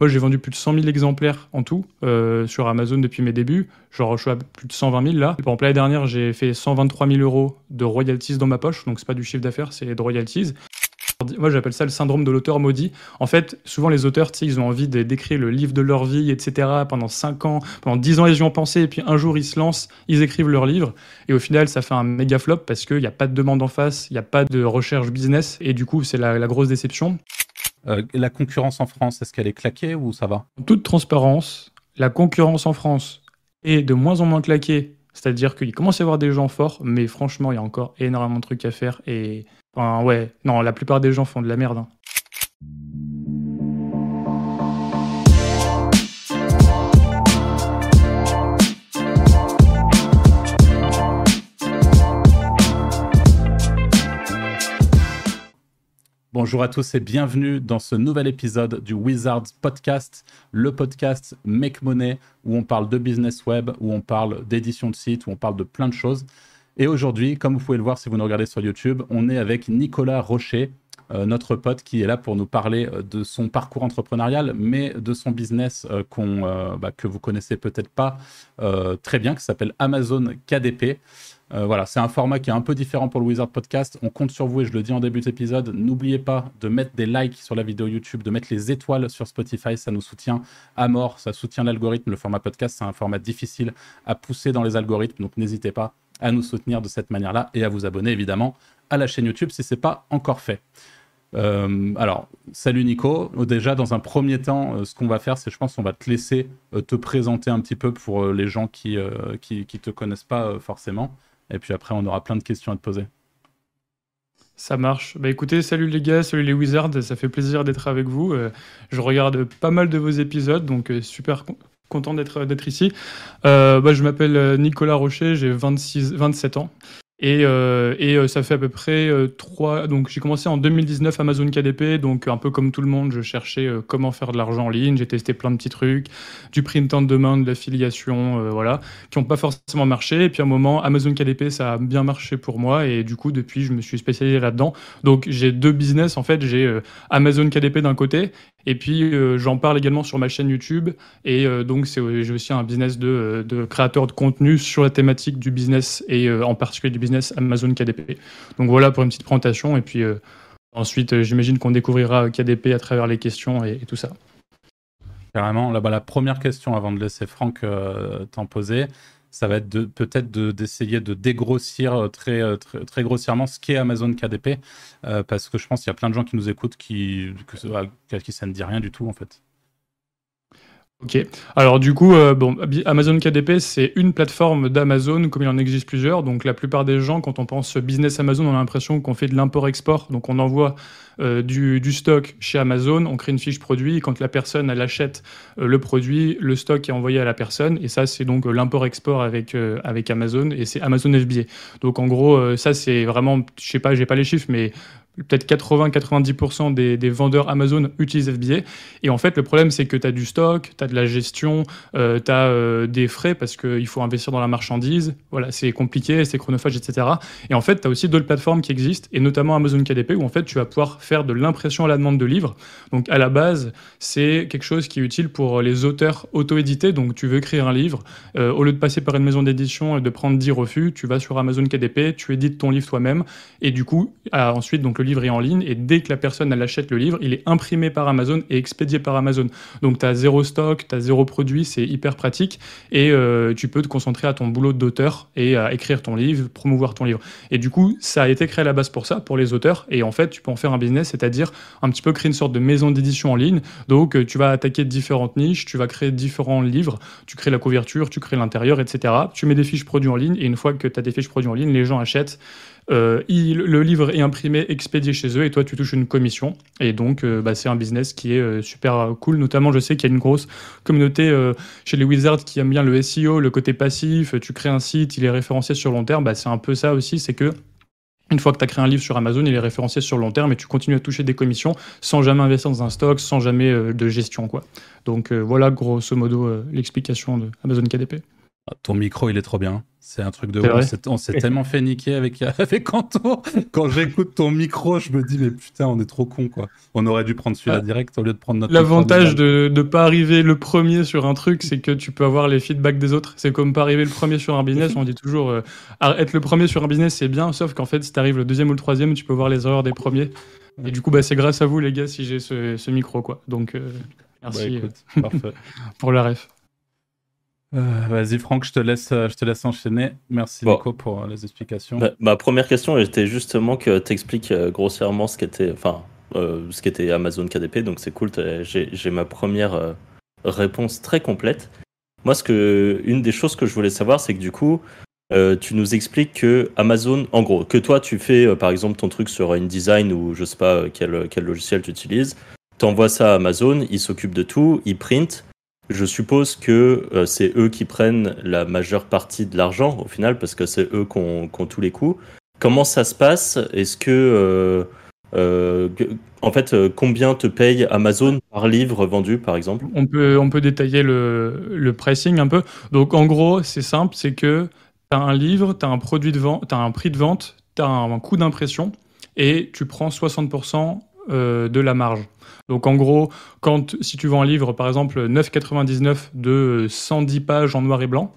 Moi, j'ai vendu plus de 100 000 exemplaires en tout euh, sur Amazon depuis mes débuts. Genre, je suis à plus de 120 000 là. Par exemple, l'année dernière, j'ai fait 123 000 euros de royalties dans ma poche. Donc, c'est pas du chiffre d'affaires, c'est de royalties. Moi, j'appelle ça le syndrome de l'auteur maudit. En fait, souvent, les auteurs, ils ont envie d'écrire le livre de leur vie, etc. pendant 5 ans, pendant 10 ans, ils y ont pensé, et puis un jour, ils se lancent, ils écrivent leur livre, et au final, ça fait un méga flop parce qu'il n'y a pas de demande en face, il n'y a pas de recherche business, et du coup, c'est la, grosse déception. Euh, la concurrence en France, est-ce qu'elle est claquée ou ça va En toute transparence, la concurrence en France est de moins en moins claquée. C'est-à-dire qu'il commence à y avoir des gens forts, mais franchement, il y a encore énormément de trucs à faire et Enfin, ouais, non, la plupart des gens font de la merde. Hein. Bonjour à tous et bienvenue dans ce nouvel épisode du Wizards Podcast, le podcast Make Money où on parle de business web, où on parle d'édition de site, où on parle de plein de choses. Et aujourd'hui, comme vous pouvez le voir si vous nous regardez sur YouTube, on est avec Nicolas Rocher, euh, notre pote qui est là pour nous parler euh, de son parcours entrepreneurial, mais de son business euh, bah, que vous connaissez peut-être pas très bien, qui s'appelle Amazon KDP. Voilà, c'est un format qui est un peu différent pour le Wizard Podcast. On compte sur vous et je le dis en début d'épisode. N'oubliez pas de mettre des likes sur la vidéo YouTube, de mettre les étoiles sur Spotify. Ça nous soutient à mort, ça soutient l'algorithme. Le format podcast, c'est un format difficile à pousser dans les algorithmes, donc n'hésitez pas à nous soutenir de cette manière-là et à vous abonner évidemment à la chaîne YouTube si ce n'est pas encore fait. Euh, alors, salut Nico. Déjà, dans un premier temps, euh, ce qu'on va faire, c'est je pense qu'on va te laisser euh, te présenter un petit peu pour les gens qui ne qui, te connaissent pas forcément. Et puis après, on aura plein de questions à te poser. Ça marche. Bah écoutez, salut les gars, salut les Wizards, ça fait plaisir d'être avec vous. je regarde pas mal de vos épisodes, donc super content d'être ici. Euh, bah, je m'appelle euh, Nicolas Rocher, j'ai 26, 27 ans. Et, euh, et euh, ça fait à peu près euh, trois. Donc j'ai commencé en 2019 Amazon KDP, donc un peu comme tout le monde, je cherchais comment faire de l'argent en ligne. J'ai testé plein de petits trucs, du print on demand, de l'affiliation, voilà, qui n'ont pas forcément marché. Et puis à un moment, Amazon KDP, ça a bien marché pour moi. Et du coup, depuis, je me suis spécialisé là-dedans. Donc j'ai deux business en fait. J'ai Amazon KDP d'un côté, et puis j'en parle également sur ma chaîne YouTube. Et donc j'ai aussi un business de, créateur de contenu sur la thématique du business et en particulier du business Amazon KDP. Donc voilà pour une petite présentation. Et puis euh, ensuite, euh, j'imagine qu'on découvrira KDP à travers les questions et, tout ça. Carrément. Là, bas la première question avant de laisser Franck euh, t'en poser, ça va être peut-être d'essayer de, dégrossir très, très, très, grossièrement ce qu'est Amazon KDP, parce que je pense qu'il y a plein de gens qui nous écoutent qui, que, qui ça ne dit rien du tout en fait. Ok. Alors du coup, euh, bon, Amazon KDP, c'est une plateforme d'Amazon, comme il en existe plusieurs. Donc la plupart des gens, quand on pense business Amazon, on a l'impression qu'on fait de l'import-export. Donc on envoie euh, du, stock chez Amazon, on crée une fiche produit. Quand la personne elle achète euh, le produit, le stock est envoyé à la personne. Et ça, c'est donc l'import-export avec avec Amazon et c'est Amazon FBA. Donc en gros, ça c'est vraiment, je sais pas, j'ai pas les chiffres, mais peut-être 80-90% des, vendeurs Amazon utilisent FBA. Et en fait, le problème, c'est que tu as du stock, tu as de la gestion, euh, tu as euh, des frais parce qu'il faut investir dans la marchandise. Voilà, c'est compliqué, c'est chronophage, etc. Et en fait, tu as aussi d'autres plateformes qui existent, et notamment Amazon KDP, où en fait, tu vas pouvoir faire de l'impression à la demande de livres. Donc, à la base, c'est quelque chose qui est utile pour les auteurs auto-édités. Donc, tu veux écrire un livre, euh, au lieu de passer par une maison d'édition et de prendre 10 refus, tu vas sur Amazon KDP, tu édites ton livre toi-même, et du coup, ensuite, donc, le livre est en ligne et dès que la personne elle achète le livre, il est imprimé par Amazon et expédié par Amazon. Donc tu as zéro stock, tu as zéro produit, c'est hyper pratique et euh, tu peux te concentrer à ton boulot d'auteur et à écrire ton livre, promouvoir ton livre. Et du coup, ça a été créé à la base pour ça, pour les auteurs et en fait, tu peux en faire un business, c'est-à-dire un petit peu créer une sorte de maison d'édition en ligne. Donc euh, tu vas attaquer différentes niches, tu vas créer différents livres, tu crées la couverture, tu crées l'intérieur, etc. Tu mets des fiches produits en ligne et une fois que tu as des fiches produits en ligne, les gens achètent euh, le livre est imprimé, expédié chez eux et toi tu touches une commission. Et donc euh, bah, c'est un business qui est euh, super cool. Notamment, je sais qu'il y a une grosse communauté chez les Wizards qui aime bien le SEO, le côté passif. Tu crées un site, il est référencé sur long terme. Bah, c'est un peu ça aussi, c'est que une fois que tu as créé un livre sur Amazon, il est référencé sur long terme et tu continues à toucher des commissions sans jamais investir dans un stock, sans jamais de gestion. Quoi. Donc voilà grosso modo l'explication de Amazon KDP. Ah, ton micro, il est trop bien. C'est un truc de ouf. On s'est tellement fait niquer avec, avec Anto. Quand j'écoute ton micro, je me dis, mais putain, on est trop con, quoi. On aurait dû prendre celui-là ah. direct au lieu de prendre notre. L'avantage de ne pas arriver le premier sur un truc, c'est que tu peux avoir les feedbacks des autres. C'est comme pas arriver le premier sur un business. on dit toujours, euh, être le premier sur un business, c'est bien, sauf qu'en fait, si tu arrives le deuxième ou le troisième, tu peux voir les erreurs des premiers. Et du coup, bah, c'est grâce à vous, les gars, si j'ai ce, micro, quoi. Donc, euh, merci bah, euh, pour la ref. Euh, vas-y Franck, je te laisse, je te laisse enchaîner. Merci Nico pour les explications. Bah, ma première question était justement que tu expliques grossièrement ce qu'était, enfin, ce qu'était Amazon KDP. Donc c'est cool. J'ai ma première réponse très complète. Moi, ce que, une des choses que je voulais savoir, c'est que du coup, euh, tu nous expliques que Amazon, en gros, que toi tu fais euh, par exemple ton truc sur InDesign ou je sais pas euh, quel, quel logiciel tu utilises, t'envoies ça à Amazon, ils s'occupent de tout, ils print. Je suppose que c'est eux qui prennent la majeure partie de l'argent au final parce que c'est eux qui ont, tous les coûts. Comment ça se passe? Est-ce que en fait, combien te paye Amazon par livre vendu, par exemple? On peut, on peut détailler le, le pricing un peu. Donc, en gros, c'est simple, c'est que tu as un livre, tu as un produit de vente, tu as un prix de vente, tu as un, coût d'impression et tu prends 60% euh, de la marge. Donc en gros, si tu vends un livre par exemple 9,99 de 110 pages en noir et blanc,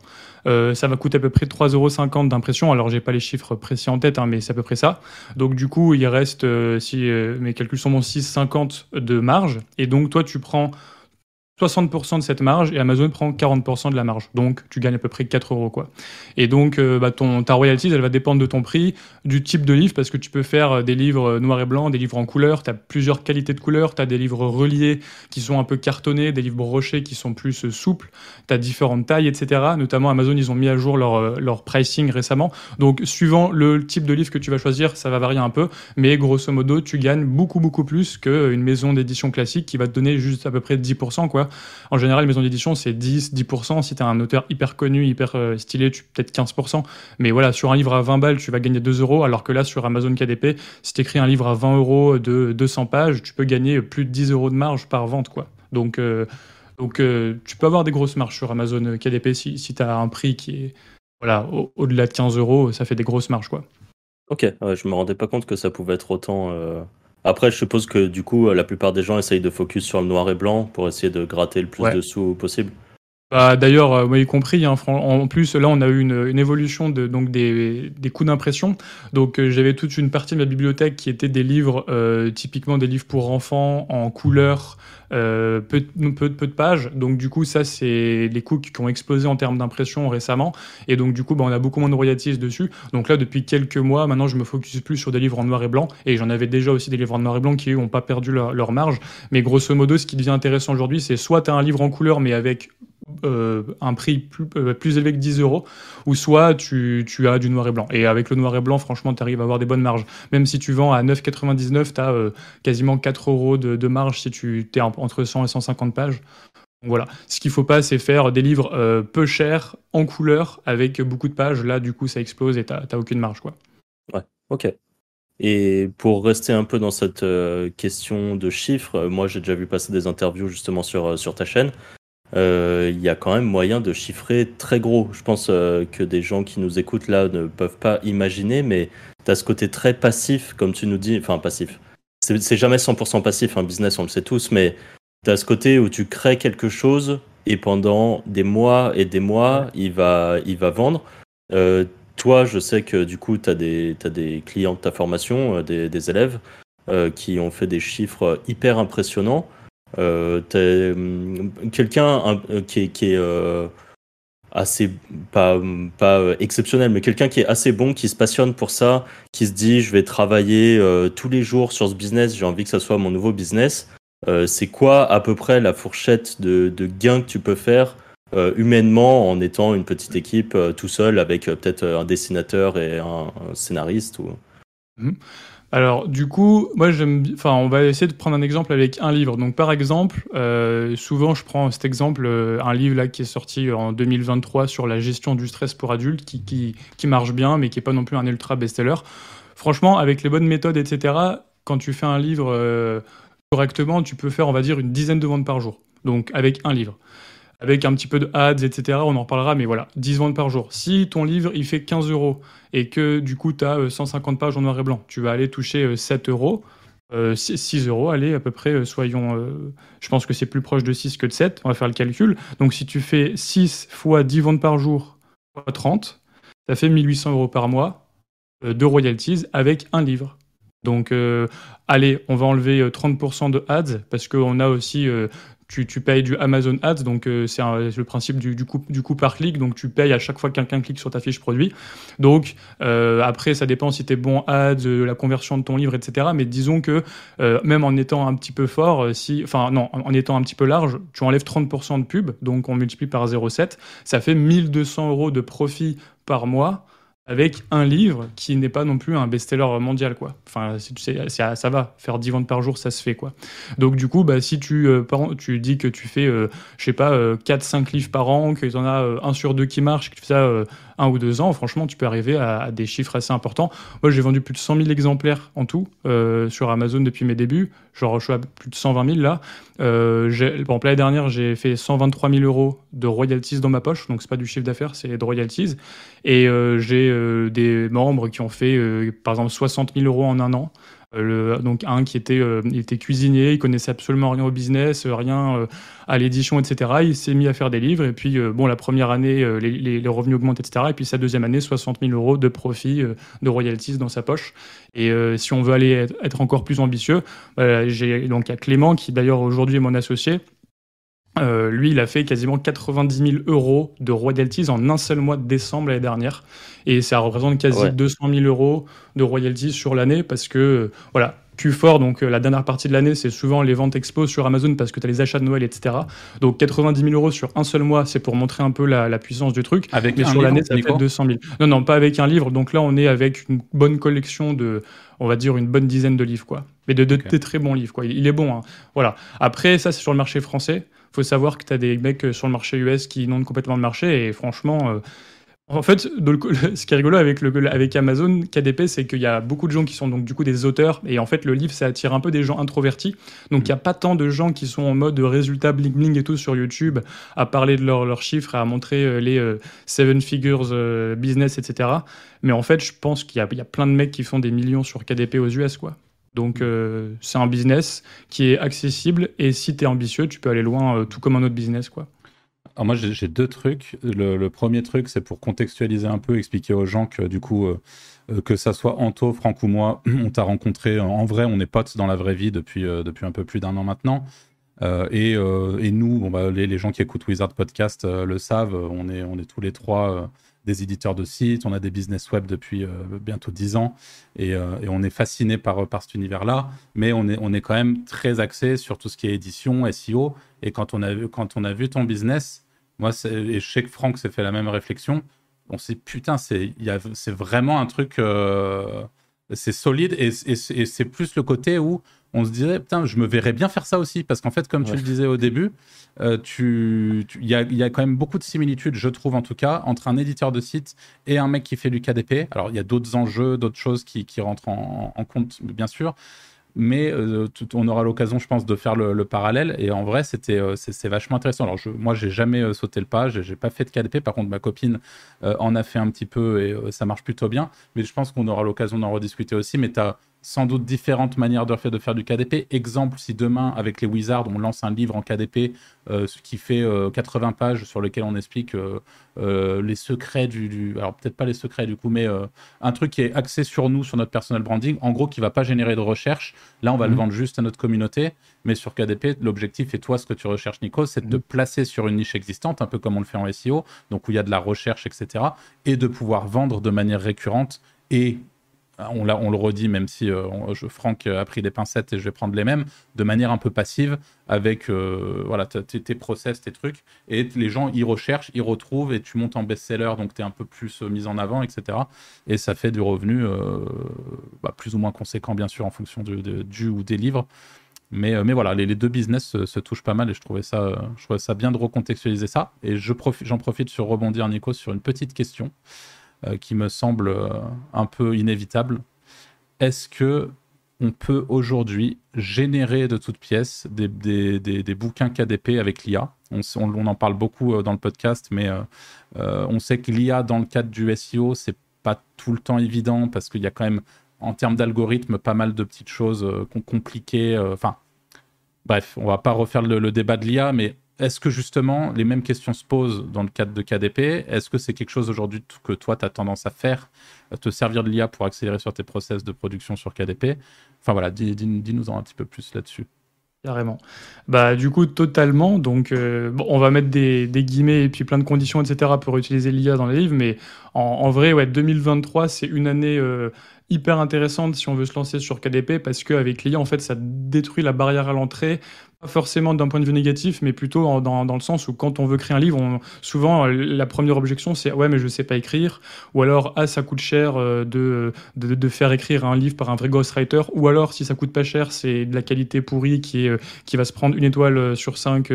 euh, ça va coûter à peu près 3,50 euros d'impression. Alors, j'ai pas les chiffres précis en tête, hein, mais c'est à peu près ça. Donc, du coup, il reste, euh, si mes calculs sont bons, 6,50 de marge. Et donc, toi, tu prends 60% de cette marge et Amazon prend 40% de la marge. Donc, tu gagnes à peu près 4 euros. Quoi. Et donc, euh, bah, ton, ta royalties, elle va dépendre de ton prix, du type de livre, parce que tu peux faire euh, des livres euh, noirs et blancs, des livres en couleur, tu as plusieurs qualités de couleurs, tu as des livres reliés qui sont un peu cartonnés, des livres brochés qui sont plus souples, tu as différentes tailles, etc. Notamment, Amazon, ils ont mis à jour leur, leur pricing récemment. Donc, suivant le type de livre que tu vas choisir, ça va varier un peu, mais grosso modo, tu gagnes beaucoup, beaucoup plus qu'une maison d'édition classique qui va te donner juste à peu près 10%. Quoi. En général, les maisons d'édition, c'est 10, 10%. Si tu as un auteur hyper connu, hyper euh, stylé, tu peut-être 15%. Mais voilà, sur un livre à 20 balles, tu vas gagner 2 euros. Alors que là, sur Amazon KDP, si tu écris un livre à 20 euros de 200 pages, tu peux gagner plus de 10 euros de marge par vente. quoi. Donc, euh, euh, tu peux avoir des grosses marges sur Amazon KDP si, si tu as un prix qui est voilà, au-delà de 15 euros, ça fait des grosses marges. quoi. Ok, je me rendais pas compte que ça pouvait être autant. Après, je suppose que du coup, la plupart des gens essayent de focus sur le noir et blanc pour essayer de gratter le plus de sous possible. Bah, D'ailleurs, euh, moi y compris, hein, en plus, là, on a eu une, évolution donc des, des coûts d'impression. Donc, euh, j'avais toute une partie de ma bibliothèque qui était des livres, euh, typiquement des livres pour enfants, en couleur, peu, de pages. Donc, du coup, ça, c'est les coûts qui ont explosé en termes d'impression récemment. Et donc, du coup, bah, on a beaucoup moins de royalties dessus. Donc là, depuis quelques mois, maintenant, je me focus plus sur des livres en noir et blanc. Et j'en avais déjà aussi des livres en noir et blanc qui, n'ont pas perdu leur, leur marge. Mais grosso modo, ce qui devient intéressant aujourd'hui, c'est soit tu as un livre en couleur, mais avec euh, un prix plus, euh, plus, élevé que 10 euros, ou soit tu, tu, as du noir et blanc. Et avec le noir et blanc, franchement, tu arrives à avoir des bonnes marges. Même si tu vends à 9,99, tu as euh, quasiment 4 euros de, de, marge si tu es entre 100 et 150 pages. Voilà. Ce qu'il faut pas, c'est faire des livres peu chers, en couleur, avec beaucoup de pages. Là, du coup, ça explose et tu n'as aucune marge. Quoi. Ouais, ok. Et pour rester un peu dans cette question de chiffres, moi j'ai déjà vu passer des interviews justement sur, sur ta chaîne euh, il y a quand même moyen de chiffrer très gros. Je pense euh, que des gens qui nous écoutent là ne peuvent pas imaginer, mais tu as ce côté très passif, comme tu nous dis, enfin passif. C'est jamais 100% passif, un business, on le sait tous, mais tu as ce côté où tu crées quelque chose et pendant des mois et des mois, il va, il va vendre. Euh, toi, je sais que du coup, tu as, as, des clients de ta formation, des, des élèves, qui ont fait des chiffres hyper impressionnants. Euh, hum, quelqu'un euh, qui est, euh, assez pas pas exceptionnel mais quelqu'un qui est assez bon qui se passionne pour ça qui se dit je vais travailler tous les jours sur ce business j'ai envie que ça soit mon nouveau business c'est quoi à peu près la fourchette de, de gains que tu peux faire humainement en étant une petite équipe tout seul avec peut-être un dessinateur et un, scénariste mmh. Alors, du coup, moi. Enfin, on va essayer de prendre un exemple avec un livre. Donc, par exemple, euh, souvent, je prends cet exemple, euh, un livre là qui est sorti en 2023 sur la gestion du stress pour adultes, qui, qui, marche bien, mais qui n'est pas non plus un ultra best-seller. Franchement, avec les bonnes méthodes, etc., quand tu fais un livre euh, correctement, tu peux faire, on va dire, une dizaine de ventes par jour. Donc, avec un livre. Avec un petit peu de ads, etc. On en reparlera, mais voilà, 10 ventes par jour. Si ton livre, il fait 15 euros et que du coup, tu as 150 pages en noir et blanc, tu vas aller toucher 7 euros. 6 euros, allez, à peu près, soyons. je pense que c'est plus proche de 6 que de 7, on va faire le calcul. Donc, si tu fais 6 fois 10 ventes par jour, fois 30, ça fait 1800 euros par mois de royalties avec un livre. Donc, allez, on va enlever 30% de ads parce qu'on a aussi tu, payes du Amazon Ads, donc euh, c'est le principe du, du, coup, du coup par clic, donc tu payes à chaque fois que quelqu'un clique sur ta fiche produit. Donc euh, après, ça dépend si tu es bon ads, euh, la conversion de ton livre, etc. Mais disons que même en étant un petit peu fort, si, enfin non, en étant un petit peu large, tu enlèves 30% de pub, donc on multiplie par 0,7, ça fait 1200 euros de profit par mois avec un livre qui n'est pas non plus un best-seller mondial quoi. Enfin, sais, ça, va faire 10 ventes par jour, ça se fait quoi. Donc du coup, bah, si tu, euh, tu dis que tu fais, euh, je sais pas, 4-5 euh, livres par an, que tu en as un sur deux qui marche, que tu fais ça un ou deux ans, franchement, tu peux arriver à, des chiffres assez importants. Moi, j'ai vendu plus de 100 000 exemplaires en tout sur Amazon depuis mes débuts. Genre, je suis à plus de 120 000 là. Euh, l'année dernière, j'ai fait 123 000 euros de royalties dans ma poche, donc c'est pas du chiffre d'affaires, c'est de royalties. Et euh, j'ai euh, des membres qui ont fait, par exemple, 60 000 euros en un an. Le, donc un qui était, il était cuisinier, il connaissait absolument rien au business, rien à l'édition, etc. Il s'est mis à faire des livres et puis bon la première année les, les, revenus augmentent, etc. Et puis sa deuxième année 60 000 euros de profit de royalties dans sa poche. Et si on veut aller être, encore plus ambitieux, j'ai donc a Clément qui d'ailleurs aujourd'hui est mon associé. Euh, lui, il a fait quasiment 90 000 euros de royalties en un seul mois de décembre l'année dernière. Et ça représente quasi 200 000 euros de royalties sur l'année parce que, euh, voilà, Q4, donc euh, la dernière partie de l'année, c'est souvent les ventes explosent sur Amazon parce que tu as les achats de Noël, etc. Donc 90 000 euros sur un seul mois, c'est pour montrer un peu la, puissance du truc. Avec Mais sur l'année, ça fait 200 000. Non, non, pas avec un livre. Donc là, on est avec une bonne collection de, on va dire, une bonne dizaine de livres, quoi. Mais de, de, très bons livres, quoi. Il, est bon, hein. Voilà. Après, ça, c'est sur le marché français faut savoir que tu as des mecs euh, sur le marché US qui inondent complètement le marché et franchement. euh, en fait, ce qui est rigolo avec, le, avec Amazon KDP, c'est qu'il y a beaucoup de gens qui sont donc du coup des auteurs et en fait le livre ça attire un peu des gens introvertis. Donc il n'y a pas tant de gens qui sont en mode résultat bling bling et tout sur YouTube à parler de leurs chiffres, à montrer euh, les euh, seven figures business, etc. Mais en fait, je pense qu'il y, y, a plein de mecs qui font des millions sur KDP aux US quoi. Donc euh, c'est un business qui est accessible et si tu es ambitieux, tu peux aller loin euh, tout comme un autre business quoi. Alors moi j'ai deux trucs. Le, premier truc c'est pour contextualiser un peu, expliquer aux gens que du coup euh, que ça soit Anto, Franck ou moi, on t'a rencontré en vrai, on est potes dans la vraie vie depuis, depuis un peu plus d'un an maintenant. Et, et, nous, bon, bah, les, les, gens qui écoutent Wizard Podcast le savent, on est, on est tous les trois des éditeurs de sites, on a des business web depuis euh, bientôt 10 ans euh, et, on est fasciné par, par cet univers-là, mais on est, on est quand même très axé sur tout ce qui est édition, SEO. Et quand on a vu, quand on a vu ton business, moi, et je sais que Franck s'est fait la même réflexion, on s'est putain, c'est vraiment un truc, euh, c'est solide et, et c'est plus le côté où on se disait, putain, je me verrais bien faire ça aussi. Parce qu'en fait, comme tu le disais au début, euh, il y, a, quand même beaucoup de similitudes, je trouve en tout cas, entre un éditeur de site et un mec qui fait du KDP. Alors, il y a d'autres enjeux, d'autres choses qui, rentrent en, compte, bien sûr mais euh, on aura l'occasion, je pense, de faire le, parallèle. Et en vrai, c'était euh, c'est vachement intéressant. Alors, je, moi, j'ai jamais sauté le pas, j'ai pas fait de KDP. Par contre, ma copine en a fait un petit peu et ça marche plutôt bien. Mais je pense qu'on aura l'occasion d'en rediscuter aussi. Mais tu as sans doute différentes manières de faire, de faire du KDP. Exemple, si demain, avec les Wizards, on lance un livre en KDP ce qui fait 80 pages sur lequel on explique les secrets du, Alors, peut-être pas les secrets du coup, mais un truc qui est axé sur nous, sur notre personal branding, en gros, qui va pas générer de recherche. Là, on va le mhm. vendre juste à notre communauté. Mais sur KDP, l'objectif, et toi, ce que tu recherches, Nico, c'est de mhm. placer sur une niche existante, un peu comme on le fait en SEO, donc où il y a de la recherche, etc. Et de pouvoir vendre de manière récurrente et on, le redit, même si euh, je, Franck a pris des pincettes et je vais prendre les mêmes, de manière un peu passive, avec euh, voilà, tes process, tes trucs, et les gens y recherchent, y retrouvent, et tu montes en best-seller, donc tu es un peu plus euh, mis en avant, etc. Et ça fait du revenu bah, plus ou moins conséquent, bien sûr, en fonction du, ou des livres. Mais, voilà, les, deux business se, touchent pas mal et je trouvais, ça, je ça bien de recontextualiser ça. Et j'en profite sur rebondir, Nico, sur une petite question. Euh, qui me semble euh, un peu inévitable. Est-ce que on peut aujourd'hui générer de toutes pièces des, des, des, bouquins KDP avec l'IA On, en parle beaucoup dans le podcast, mais on sait que l'IA dans le cadre du SEO, c'est pas tout le temps évident parce qu'il y a quand même, en termes d'algorithme, pas mal de petites choses compliquées. Enfin, bref, on va pas refaire le débat de l'IA, mais est-ce que justement les mêmes questions se posent dans le cadre de KDP Est-ce que c'est quelque chose aujourd'hui que toi tu as tendance à faire, te servir de l'IA pour accélérer sur tes process de production sur KDP Enfin voilà, dis-nous en un petit peu plus là-dessus. Carrément. Bah du coup totalement. Donc euh, on va mettre des, guillemets et puis plein de conditions etc pour utiliser l'IA dans les livres, mais en, vrai ouais 2023 c'est une année euh, hyper intéressante si on veut se lancer sur KDP parce qu'avec l'IA en fait ça détruit la barrière à l'entrée forcément d'un point de vue négatif, mais plutôt dans, dans, le sens où quand on veut créer un livre, on, souvent la première objection c'est ouais mais je sais pas écrire, ou alors ah ça coûte cher euh, de, de, de, faire écrire un livre par un vrai ghostwriter, ou alors si ça coûte pas cher c'est de la qualité pourrie qui, est, euh, qui va se prendre une étoile euh, sur cinq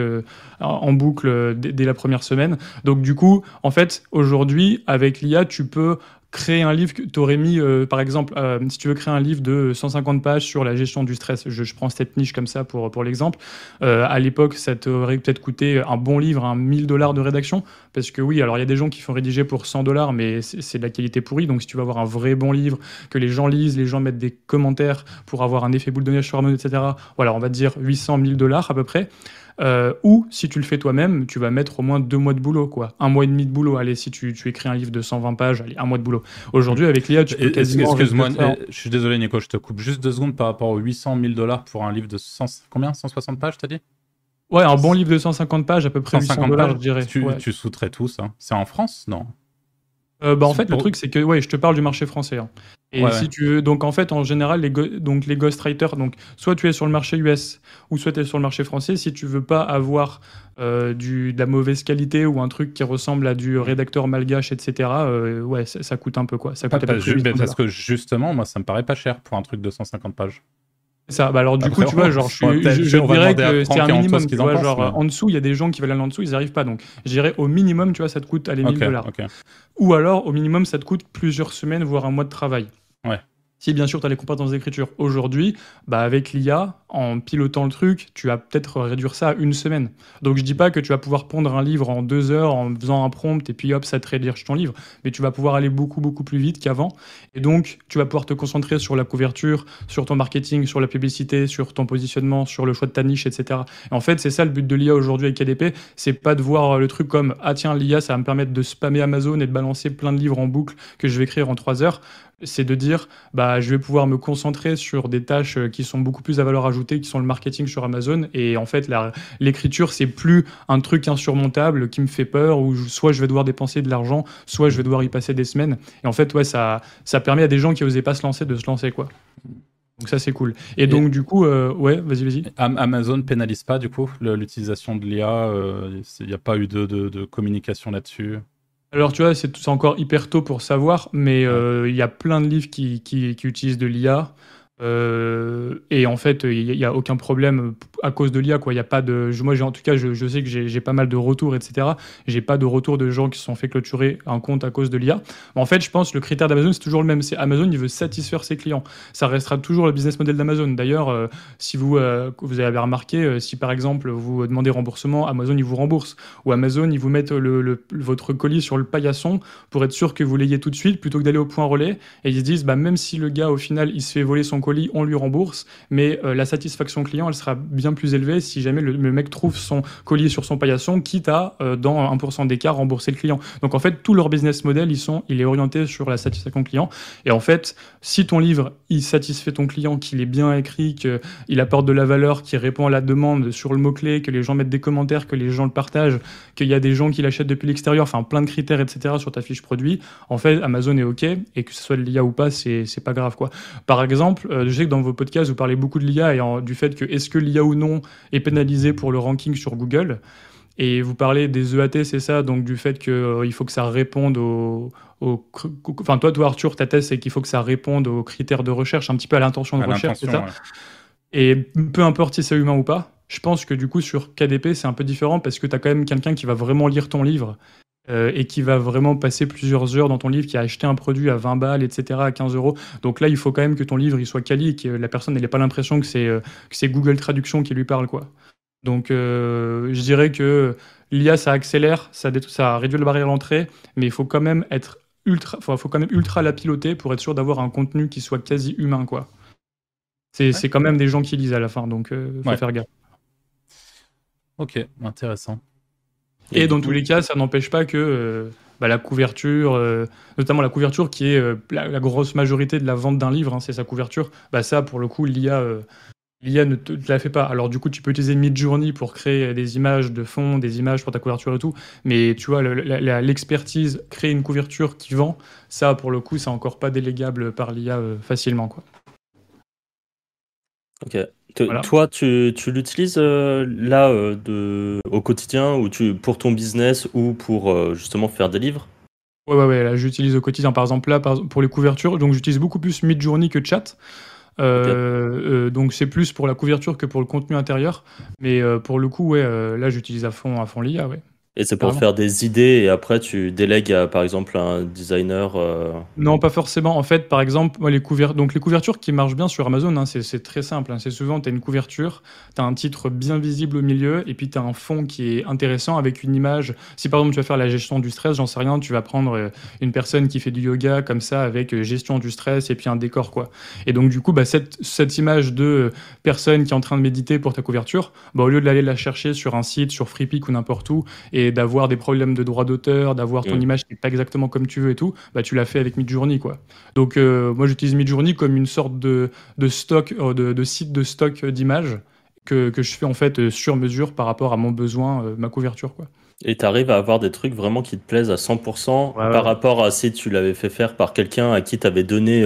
en boucle dès la première semaine. Donc du coup en fait aujourd'hui avec l'IA tu peux créer un livre tu aurais mis, euh, par exemple, euh, si tu veux créer un livre de 150 pages sur la gestion du stress, je, prends cette niche comme ça pour, pour l'exemple, euh, à l'époque, ça t'aurait peut-être coûté un bon livre, un 1000 dollars de rédaction, parce que oui, alors il y a des gens qui font rédiger pour 100 dollars, mais c'est de la qualité pourrie, donc si tu veux avoir un vrai bon livre, que les gens lisent, les gens mettent des commentaires pour avoir un effet boule de neige sur etc., voilà, on va dire 800 000 dollars à peu près. Euh, ou si tu le fais toi-même, tu vas mettre au moins deux mois de boulot, quoi. Un mois et demi de boulot. Allez, si tu, tu écris un livre de 120 pages, allez, un mois de boulot. Aujourd'hui, avec l'IA, tu peux quasiment. Excuse-moi, je suis désolé, Nico, je te coupe juste deux secondes par rapport aux 800 000 dollars pour un livre de 100, combien? 160 pages, t'as dit? Ouais, un bon livre de 150 pages, à peu près 800 dollars, je dirais. Tu, tu sous-traites tout ça C'est en France Non? Euh, bah, en fait, le truc, c'est que ouais, je te parle du marché français. Hein. Et si tu veux, donc en fait, en général, les, donc les ghostwriters, donc soit tu es sur le marché US ou soit tu es sur le marché français. Si tu veux pas avoir euh, du, de la mauvaise qualité ou un truc qui ressemble à du rédacteur malgache, etc., euh, ouais, ça, coûte un peu quoi. Ça coûte parce que justement, moi, ça me paraît pas cher pour un truc de 150 pages. Ça, bah alors du coup, tu vois, genre, je, je, dirais que c'est un minimum, tu vois, genre, en dessous, il y a des gens qui veulent aller en dessous, ils n'y arrivent pas, donc je dirais au minimum, tu vois, ça te coûte, allez, 1000 dollars. Ou alors, au minimum, ça te coûte plusieurs semaines, voire un mois de travail. Ouais. Si bien sûr tu as les compétences d'écriture aujourd'hui, bah avec l'IA, en pilotant le truc, tu vas peut-être réduire ça à une semaine. Donc je dis pas que tu vas pouvoir pondre un livre en deux heures en faisant un prompt et puis hop, ça te rédige ton livre, mais tu vas pouvoir aller beaucoup beaucoup plus vite qu'avant. Et donc tu vas pouvoir te concentrer sur la couverture, sur ton marketing, sur la publicité, sur ton positionnement, sur le choix de ta niche, etc. Et en fait, c'est ça le but de l'IA aujourd'hui avec KDP, c'est pas de voir le truc comme ah tiens l'IA ça va me permettre de spammer Amazon et de balancer plein de livres en boucle que je vais écrire en trois heures c'est de dire bah je vais pouvoir me concentrer sur des tâches euh, qui sont beaucoup plus à valeur ajoutée qui sont le marketing sur Amazon et en fait l'écriture c'est plus un truc insurmontable qui me fait peur ou soit je vais devoir dépenser de l'argent soit je vais devoir y passer des semaines et en fait ouais ça ça permet à des gens qui osaient pas se lancer de se lancer quoi donc ça c'est cool. Et, donc du coup, euh, ouais, vas-y, vas-y. Amazon pénalise pas du coup l'utilisation de l'IA. Euh, il n'y a pas eu de, de communication là-dessus? Alors tu vois, c'est encore hyper tôt pour savoir, mais euh, il y a plein de livres qui, qui, qui utilisent de l'IA. Euh, et en fait, il n'y a, aucun problème à cause de l'IA. Quoi. Y a pas de, moi, en tout cas, je, sais que j'ai pas mal de retours, etc. J'ai pas de retour de gens qui se sont fait clôturer un compte à cause de l'IA. En fait, je pense que le critère d'Amazon, c'est toujours le même. C'est Amazon, il veut satisfaire ses clients. Ça restera toujours le business model d'Amazon. D'ailleurs, euh, si vous, euh, vous avez remarqué, si par exemple vous demandez remboursement, Amazon, il vous rembourse. Ou Amazon, il vous met le, votre colis sur le paillasson pour être sûr que vous l'ayez tout de suite plutôt que d'aller au point relais. Et ils se disent, bah, même si le gars, au final, il se fait voler son colis, on lui rembourse, mais euh, la satisfaction client, elle sera bien plus élevée si jamais le, mec trouve son colis sur son paillasson, quitte à, euh, dans 1% d'écart, rembourser le client. Donc en fait, tout leur business model, ils sont, il est orienté sur la satisfaction client. Et en fait, si ton livre, il satisfait ton client, qu'il est bien écrit, qu'il apporte de la valeur, qu'il répond à la demande sur le mot-clé, que les gens mettent des commentaires, que les gens le partagent, qu'il y a des gens qui l'achètent depuis l'extérieur, enfin plein de critères, etc. sur ta fiche produit, en fait, Amazon est OK, et que ce soit l'IA ou pas, c'est pas grave. quoi. Par exemple, euh, je sais que dans vos podcasts, vous parlez beaucoup de l'IA et du fait que est-ce que l'IA ou non est pénalisé pour le ranking sur Google. Et vous parlez des EAT, c'est ça, donc du fait qu'il euh, faut que ça réponde aux, Enfin, toi, toi, Arthur, ta thèse, c'est qu'il faut que ça réponde aux critères de recherche, un petit peu à l'intention de recherche, c'est ça Et peu importe si c'est humain ou pas, je pense que du coup, sur KDP, c'est un peu différent parce que tu as quand même quelqu'un qui va vraiment lire ton livre euh, et qui va vraiment passer plusieurs heures dans ton livre, qui a acheté un produit à 20 balles, etc., à 15 euros. Donc là, il faut quand même que ton livre il soit quali et que la personne n'ait pas l'impression que c'est euh, que c'est Google Traduction qui lui parle, quoi. Donc, euh, je dirais que l'IA, ça accélère, ça, ça réduit la barrière à l'entrée, mais il faut quand même être ultra, faut, faut quand même ultra la piloter pour être sûr d'avoir un contenu qui soit quasi humain, quoi. C'est quand même des gens qui lisent à la fin, donc il faut faire gaffe. Ok, intéressant. Et, dans tous les cas, ça n'empêche pas que bah, la couverture, euh, notamment la couverture qui est euh, la, grosse majorité de la vente d'un livre, hein, c'est sa couverture, bah, ça pour le coup l'IA euh, l'IA ne te, la fait pas. Alors du coup, tu peux utiliser Midjourney pour créer des images de fond, des images pour ta couverture et tout, mais tu vois, l'expertise, créer une couverture qui vend, ça pour le coup, c'est encore pas délégable par l'IA facilement. Quoi. Ok. Toi, tu, tu l'utilises euh, là euh, de, au quotidien ou tu, pour ton business ou pour euh, justement faire des livres? Ouais, ouais, ouais, là j'utilise au quotidien. Par exemple, là, pour les couvertures, donc j'utilise beaucoup plus Midjourney que Chat. donc c'est plus pour la couverture que pour le contenu intérieur. Mais pour le coup, ouais, là j'utilise à fond, à fond l'IA, ouais. Et c'est pour faire des idées et après tu délègues à par exemple un designer euh, Non, pas forcément. En fait, par exemple, les, couvertures, donc, les couvertures qui marchent bien sur Amazon, hein, c'est très simple. Hein. C'est souvent, tu as une couverture, tu as un titre bien visible au milieu et puis tu as un fond qui est intéressant avec une image. Si par exemple tu vas faire la gestion du stress, j'en sais rien, tu vas prendre euh, une personne qui fait du yoga comme ça avec euh, gestion du stress et puis un décor. quoi. Et donc du coup, bah, cette, cette image de personne qui est en train de méditer pour ta couverture, bah, au lieu de l'aller la chercher sur un site, sur FreePic ou n'importe où, et d'avoir des problèmes de droit d'auteur, d'avoir ton mm. image qui n'est pas exactement comme tu veux et tout, bah, tu l'as fait avec Midjourney. Quoi. Donc, euh, moi, j'utilise Midjourney comme une sorte de, de stock, euh, de, site de stock d'images que, que, je fais en fait euh, sur mesure par rapport à mon besoin, ma couverture. Quoi. Et tu arrives à avoir des trucs vraiment qui te plaisent à 100% par rapport à si tu l'avais fait faire par quelqu'un à qui tu avais donné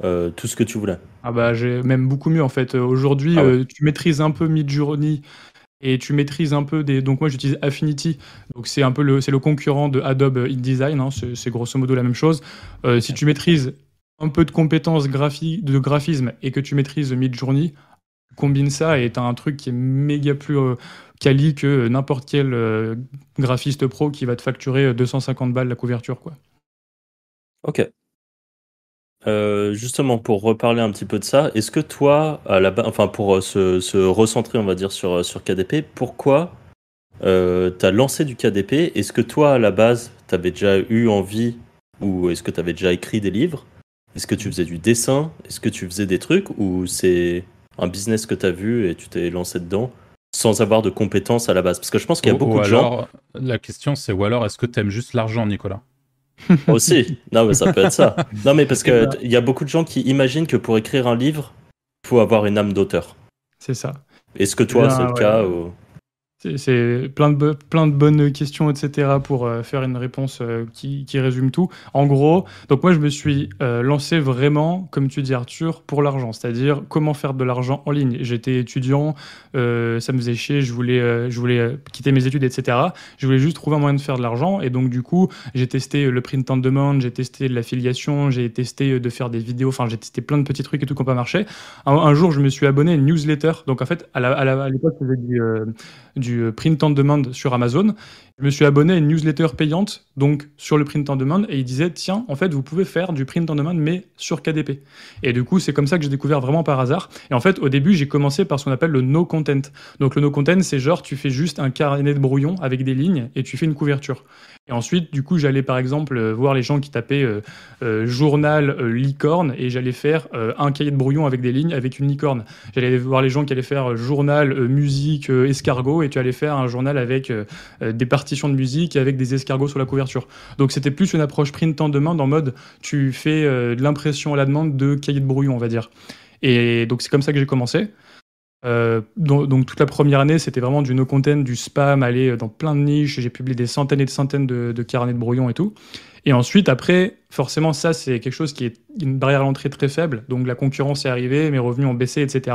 tout ce que tu voulais? Ah bah j'ai même beaucoup mieux en fait. Aujourd'hui, ah tu maîtrises un peu Midjourney et tu maîtrises un peu des. Donc moi j'utilise Affinity, donc c'est un peu le, c'est le concurrent de Adobe InDesign, hein, c'est, grosso modo la même chose. Euh, si tu maîtrises un peu de compétences graphiques, de graphisme et que tu maîtrises Midjourney, combine ça et tu as un truc qui est méga plus euh, quali que n'importe quel euh, graphiste pro qui va te facturer 250 balles la couverture. quoi. Ok. Euh, justement, pour reparler un petit peu de ça, est-ce que toi, à la enfin pour euh, se, recentrer, on va dire, sur, euh, sur KDP, pourquoi euh, tu as lancé du KDP Est-ce que toi, à la base, tu avais déjà eu envie ou est-ce que tu avais déjà écrit des livres? Est-ce que tu faisais du dessin? Est-ce que tu faisais des trucs? Ou c'est un business que tu as vu et tu t'es lancé dedans sans avoir de compétences à la base? Parce que je pense qu'il y a beaucoup de gens. La question, c'est ou alors est-ce que tu aimes juste l'argent, Nicolas? Aussi. Non, mais ça peut être ça. Non, mais parce qu'il y a beaucoup de gens qui imaginent que pour écrire un livre, il faut avoir une âme d'auteur. C'est ça. Est-ce que toi, c'est le cas c'est plein de, plein de bonnes questions, etc., pour euh, faire une réponse euh, qui, qui, résume tout. En gros, donc moi, je me suis euh, lancé vraiment, comme tu dis, Arthur, pour l'argent, c'est-à-dire comment faire de l'argent en ligne. J'étais étudiant, ça me faisait chier, je voulais, je voulais quitter mes études, etc. Je voulais juste trouver un moyen de faire de l'argent, et donc, du coup, j'ai testé le print on demand, j'ai testé l'affiliation, j'ai testé de faire des vidéos, enfin, j'ai testé plein de petits trucs et tout qui n'ont pas marché. Un, jour, je me suis abonné à une newsletter, donc en fait, à l'époque, à du du euh, print on demand sur Amazon. Je me suis abonné à une newsletter payante, donc sur le print on demand, et il disait tiens, en fait, vous pouvez faire du print on demand, mais sur KDP. Et du coup, c'est comme ça que j'ai découvert vraiment par hasard. Et en fait, au début, j'ai commencé par ce qu'on appelle le no content. Donc le no content, c'est genre tu fais juste un carnet de brouillon avec des lignes et tu fais une couverture. Et ensuite, du coup, j'allais par exemple euh, voir les gens qui tapaient euh, euh, journal licorne et j'allais faire un cahier de brouillon avec des lignes avec une licorne. J'allais voir les gens qui allaient faire journal musique escargot et tu allais faire un journal avec des de musique avec des escargots sur la couverture. Donc c'était plus une approche print en demande en mode tu fais de l'impression à la demande de cahier de brouillon, on va dire. Et donc c'est comme ça que j'ai commencé. Euh, donc, toute la première année, c'était vraiment du no-content, du spam, aller dans plein de niches. J'ai publié des centaines et des centaines de, carnets de brouillon et tout. Et ensuite, après, forcément, ça, c'est quelque chose qui est une barrière à l'entrée très faible. Donc la concurrence est arrivée, mes revenus ont baissé, etc.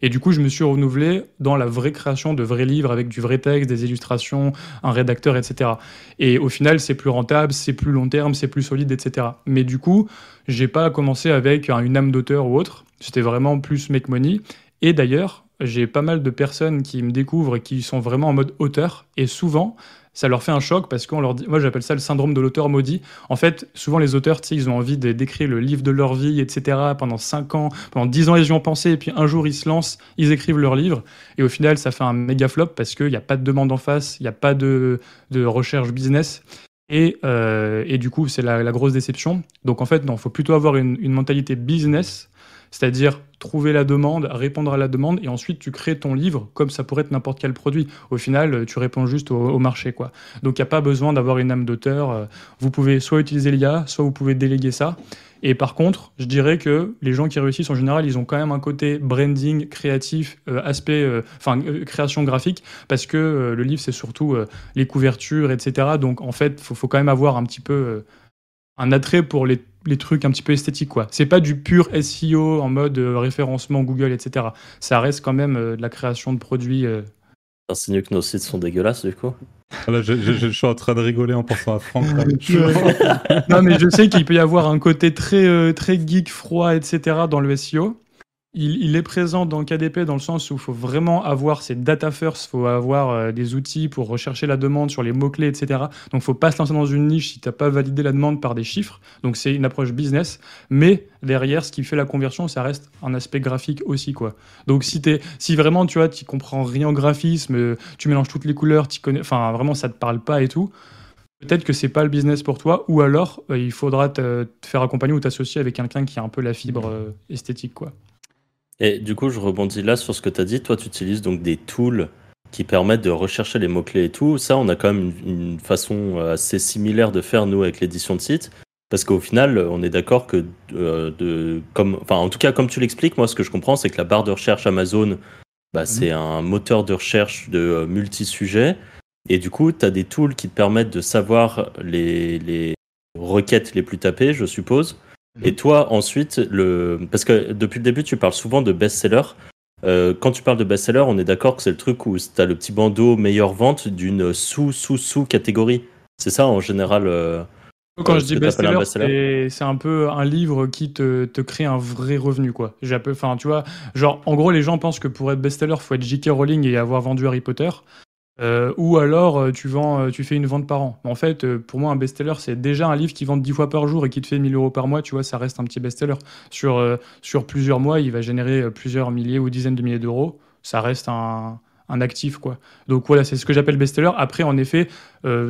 Et du coup, je me suis renouvelé dans la vraie création de vrais livres avec du vrai texte, des illustrations, un rédacteur, etc. Et au final, c'est plus rentable, c'est plus long terme, c'est plus solide, etc. Mais du coup, j'ai pas commencé avec une âme d'auteur ou autre. C'était vraiment plus make money. Et d'ailleurs, j'ai pas mal de personnes qui me découvrent et qui sont vraiment en mode auteur. Et souvent, ça leur fait un choc parce qu'on leur dit, moi j'appelle ça le syndrome de l'auteur maudit. En fait, souvent les auteurs, ils ont envie d'écrire le livre de leur vie, etc. pendant 5 ans, pendant 10 ans ils y ont pensé, et puis un jour ils se lancent, ils écrivent leur livre, et au final ça fait un méga flop parce qu'il n'y a pas de demande en face, il n'y a pas de, de recherche business. Et, euh, et, du coup, c'est la, la, grosse déception. Donc en fait, non, faut plutôt avoir une, une mentalité business c'est-à-dire trouver la demande, répondre à la demande, et ensuite tu crées ton livre comme ça pourrait être n'importe quel produit. Au final, tu réponds juste au, marché. quoi. Donc il n'y a pas besoin d'avoir une âme d'auteur. Euh, vous pouvez soit utiliser l'IA, soit vous pouvez déléguer ça. Et par contre, je dirais que les gens qui réussissent en général, ils ont quand même un côté branding, créatif, euh, aspect, euh, enfin création graphique, parce que le livre c'est surtout les couvertures, etc. Donc en fait, faut, faut quand même avoir un petit peu un attrait pour les, trucs un petit peu esthétiques. quoi. C'est pas du pur SEO en mode euh, référencement Google, etc. Ça reste quand même euh, de la création de produits. Euh. C'est mieux que nos sites sont dégueulasses, du coup. Ah, je, suis en train de rigoler en pensant à Franck. non, mais je sais qu'il peut y avoir un côté très, très geek, froid, etc. dans le SEO. Il, est présent dans KDP dans le sens où il faut vraiment avoir ces data first, il faut avoir euh, des outils pour rechercher la demande sur les mots-clés, etc. Donc il ne faut pas se lancer dans une niche si tu n'as pas validé la demande par des chiffres. Donc c'est une approche business. Mais derrière, ce qui fait la conversion, ça reste un aspect graphique aussi. quoi. Donc si, es, si vraiment tu vois, tu comprends rien en graphisme, tu mélanges toutes les couleurs, tu connais, enfin vraiment ça ne te parle pas et tout, peut-être que c'est pas le business pour toi, ou alors euh, il faudra te, faire accompagner ou t'associer avec quelqu'un qui a un peu la fibre euh, esthétique. quoi. Et du coup, je rebondis là sur ce que tu as dit. Toi, tu utilises donc des tools qui permettent de rechercher les mots-clés et tout. Ça, on a quand même une, façon euh, assez similaire de faire, nous, avec l'édition de site. Parce qu'au final, on est d'accord que, euh, de, comme, enfin, en tout cas, comme tu l'expliques, moi, ce que je comprends, c'est que la barre de recherche Amazon, bah, mhm. c'est un moteur de recherche de euh, multi-sujets. Et du coup, tu as des tools qui te permettent de savoir les, les requêtes les plus tapées, je suppose. Et toi, ensuite, le... parce que depuis le début, tu parles souvent de best-seller. Euh, quand tu parles de best-seller, on est d'accord que c'est le truc où tu as le petit bandeau meilleure vente d'une sous-sous-sous-catégorie. C'est ça en général euh, Quand je dis best-seller, c'est un peu un livre qui te, te crée un vrai revenu. quoi. Enfin, tu vois, genre, en gros, les gens pensent que pour être best-seller, il faut être J.K. Rowling et avoir vendu Harry Potter. Euh, ou alors euh, tu, vends, euh, tu fais une vente par an. En fait, pour moi, un best-seller, c'est déjà un livre qui vend 10 fois par jour et qui te fait 1000 euros par mois. Tu vois, ça reste un petit best-seller. Sur, plusieurs mois, il va générer plusieurs milliers ou dizaines de milliers d'euros. Ça reste un, un actif. quoi. Donc voilà, c'est ce que j'appelle best-seller. Après, en effet,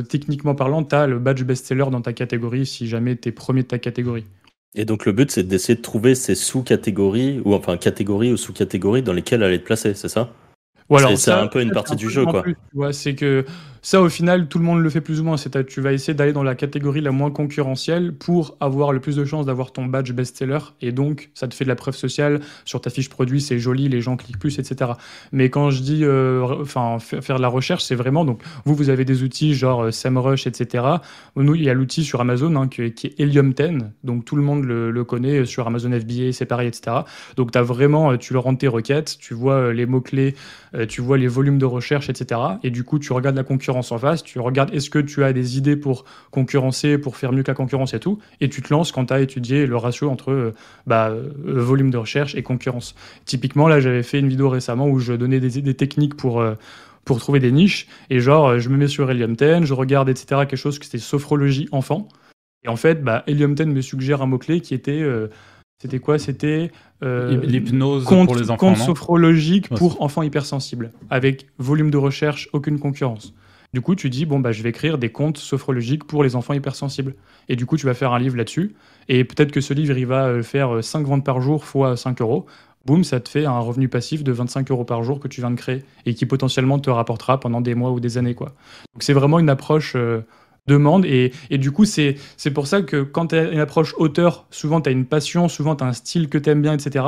techniquement parlant, tu as le badge best-seller dans ta catégorie si jamais tu es premier de ta catégorie. Et donc le but, c'est d'essayer de trouver ces sous-catégories, ou enfin catégories ou sous-catégories dans lesquelles aller te placer, c'est ça? C'est un peu une partie du jeu, quoi. c'est que ça, au final, tout le monde le fait plus ou moins. C'est tu vas essayer d'aller dans la catégorie la moins concurrentielle pour avoir le plus de chances d'avoir ton badge best-seller. Et donc, ça te fait de la preuve sociale sur ta fiche produit, c'est joli, les gens cliquent plus, etc. Mais quand je dis, euh, faire de la recherche, c'est vraiment donc vous, vous avez des outils genre euh, SEMrush, etc. Nous, il y a l'outil sur Amazon hein, qui, est Helium 10, donc tout le monde le, connaît sur Amazon FBA, c'est pareil, etc. Donc, tu as vraiment, euh, tu leur rends tes requêtes, tu vois les mots clés, tu vois les volumes de recherche, etc. Et du coup, tu regardes la concurrence en face, tu regardes est-ce que tu as des idées pour concurrencer, pour faire mieux que la concurrence et tout, et tu te lances quand tu as étudié le ratio entre euh, bah, euh, volume de recherche et concurrence. Typiquement, là, j'avais fait une vidéo récemment où je donnais des, des techniques pour euh, pour trouver des niches. Et genre, je me mets sur Helium 10, je regarde, etc., quelque chose qui c'était sophrologie enfant. Et en fait, bah, Helium 10 me suggère un mot-clé qui était. c'était quoi? C'était. L'hypnose pour les enfants. Compte sophrologique pour enfants hypersensibles, avec volume de recherche, aucune concurrence. Du coup, tu dis, bon, bah, je vais écrire des contes sophrologiques pour les enfants hypersensibles. Et du coup, tu vas faire un livre là-dessus. Et peut-être que ce livre, il va euh, faire 5 euh, ventes par jour fois 5 euros. Boum, ça te fait un revenu passif de 25 euros par jour que tu viens de créer et qui potentiellement te rapportera pendant des mois ou des années. Quoi. Donc, c'est vraiment une approche. Euh, demande. Et, et, du coup, c'est pour ça que quand tu as une approche auteur, souvent tu as une passion, souvent tu as un style que tu aimes bien, etc.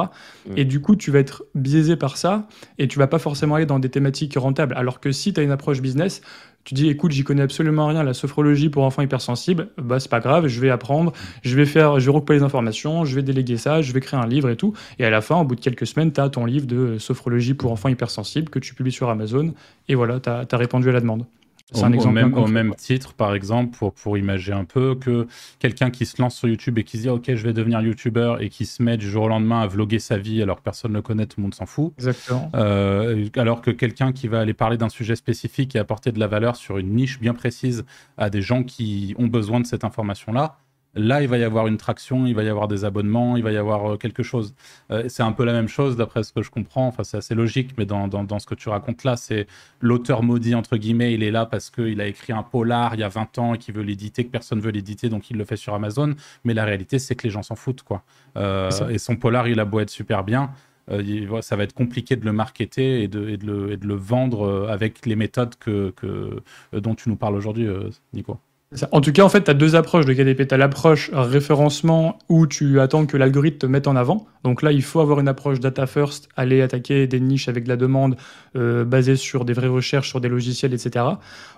Et du coup, tu vas être biaisé par ça et tu vas pas forcément aller dans des thématiques rentables. Alors que si tu as une approche business, tu dis écoute, j'y connais absolument rien, la sophrologie pour enfants hypersensibles, bah c'est pas grave, je vais apprendre, je vais faire, je vais les informations, je vais déléguer ça, je vais créer un livre et tout. Et à la fin, au bout de quelques semaines, tu as ton livre de sophrologie pour enfants hypersensibles que tu publies sur Amazon et voilà, tu as répondu à la demande. C'est un exemple au même, titre, par exemple, pour, pour imaginer un peu que quelqu'un qui se lance sur YouTube et qui se dit Ok, je vais devenir YouTuber et qui se met du jour au lendemain à vloguer sa vie alors que personne ne le connaît, tout le monde s'en fout. Exactement. Euh, alors que quelqu'un qui va aller parler d'un sujet spécifique et apporter de la valeur sur une niche bien précise à des gens qui ont besoin de cette information-là, là, il va y avoir une traction, il va y avoir des abonnements, il va y avoir euh, quelque chose. Euh, c'est un peu la même chose, d'après ce que je comprends. Enfin, c'est assez logique, mais dans, dans, ce que tu racontes là, c'est l'auteur maudit, entre guillemets, il est là parce qu'il a écrit un polar il y a 20 ans et qu'il veut l'éditer, que personne veut l'éditer, donc il le fait sur Amazon. Mais la réalité, c'est que les gens s'en foutent, quoi. Euh, et son polar, il a beau être super bien. ça va être compliqué de le marketer et de, et de, le, et de le, vendre avec les méthodes que, que dont tu nous parles aujourd'hui, Nico. En tout cas, en fait, tu as deux approches de KDP. Tu as l'approche référencement où tu attends que l'algorithme te mette en avant. Donc là, il faut avoir une approche data first, aller attaquer des niches avec de la demande euh, basée sur des vraies recherches, sur des logiciels, etc.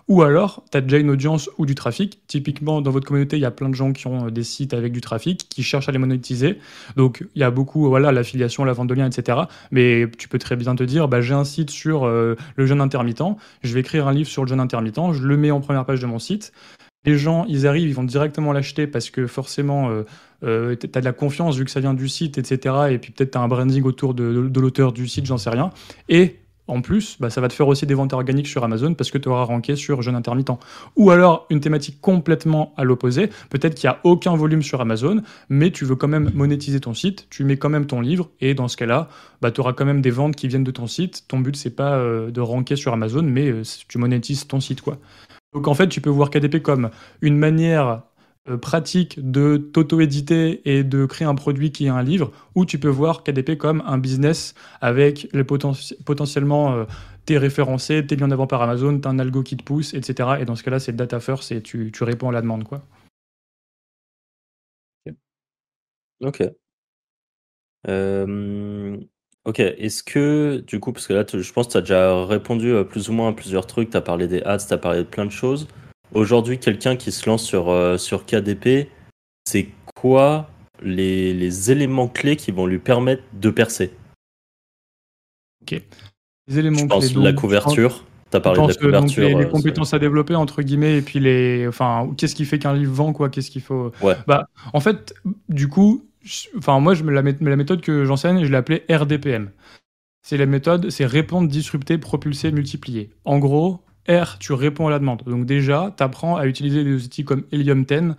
Ou alors, tu as déjà une audience ou du trafic. Typiquement, dans votre communauté, il y a plein de gens qui ont euh, des sites avec du trafic, qui cherchent à les monétiser. Donc, il y a beaucoup, voilà, l'affiliation, la vente de liens, etc. Mais tu peux très bien te dire, bah, j'ai un site sur euh, le jeûne intermittent, je vais écrire un livre sur le jeûne intermittent, je le mets en première page de mon site les gens, ils arrivent, ils vont directement l'acheter parce que forcément, euh, euh, tu as de la confiance vu que ça vient du site, etc. Et puis peut-être tu as un branding autour de, l'auteur du site, j'en sais rien. Et en plus, bah, ça va te faire aussi des ventes organiques sur Amazon parce que tu auras ranké sur jeune intermittent. Ou alors une thématique complètement à l'opposé. Peut-être qu'il n'y a aucun volume sur Amazon, mais tu veux quand même monétiser ton site, tu mets quand même ton livre, et dans ce cas-là, bah, tu auras quand même des ventes qui viennent de ton site. Ton but, c'est pas euh, de ranker sur Amazon, mais tu monétises ton site. quoi. Donc en fait, tu peux voir KDP comme une manière euh, pratique de t'auto-éditer et de créer un produit qui est un livre, ou tu peux voir KDP comme un business avec les potentiellement euh, t'es référencé, t'es mis en avant par Amazon, t'as un algo qui te pousse, etc. Et dans ce cas-là, c'est data first et tu, réponds à la demande. quoi. Ok. Euh, Ok, est-ce que, du coup, parce que là, je pense que tu as déjà répondu euh, plus ou moins à plusieurs trucs, tu as parlé des ads, tu as parlé de plein de choses. Aujourd'hui, quelqu'un qui se lance sur, euh, sur KDP, c'est quoi les, éléments clés qui vont lui permettre de percer? Ok. Les éléments je pense la couverture. Tu as parlé de la couverture. les, euh, compétences à développer, entre guillemets, et puis les. Enfin, qu'est-ce qui fait qu'un livre vend, quoi Qu'est-ce qu'il faut. Ouais. Bah, en fait, du coup, Enfin, moi, je, la, la méthode que j'enseigne, je l'ai appelée RDPM. C'est la méthode, c'est répondre, disrupter, propulser, multiplier. En gros, R, tu réponds à la demande. Donc déjà, tu apprends à utiliser des outils comme Helium 10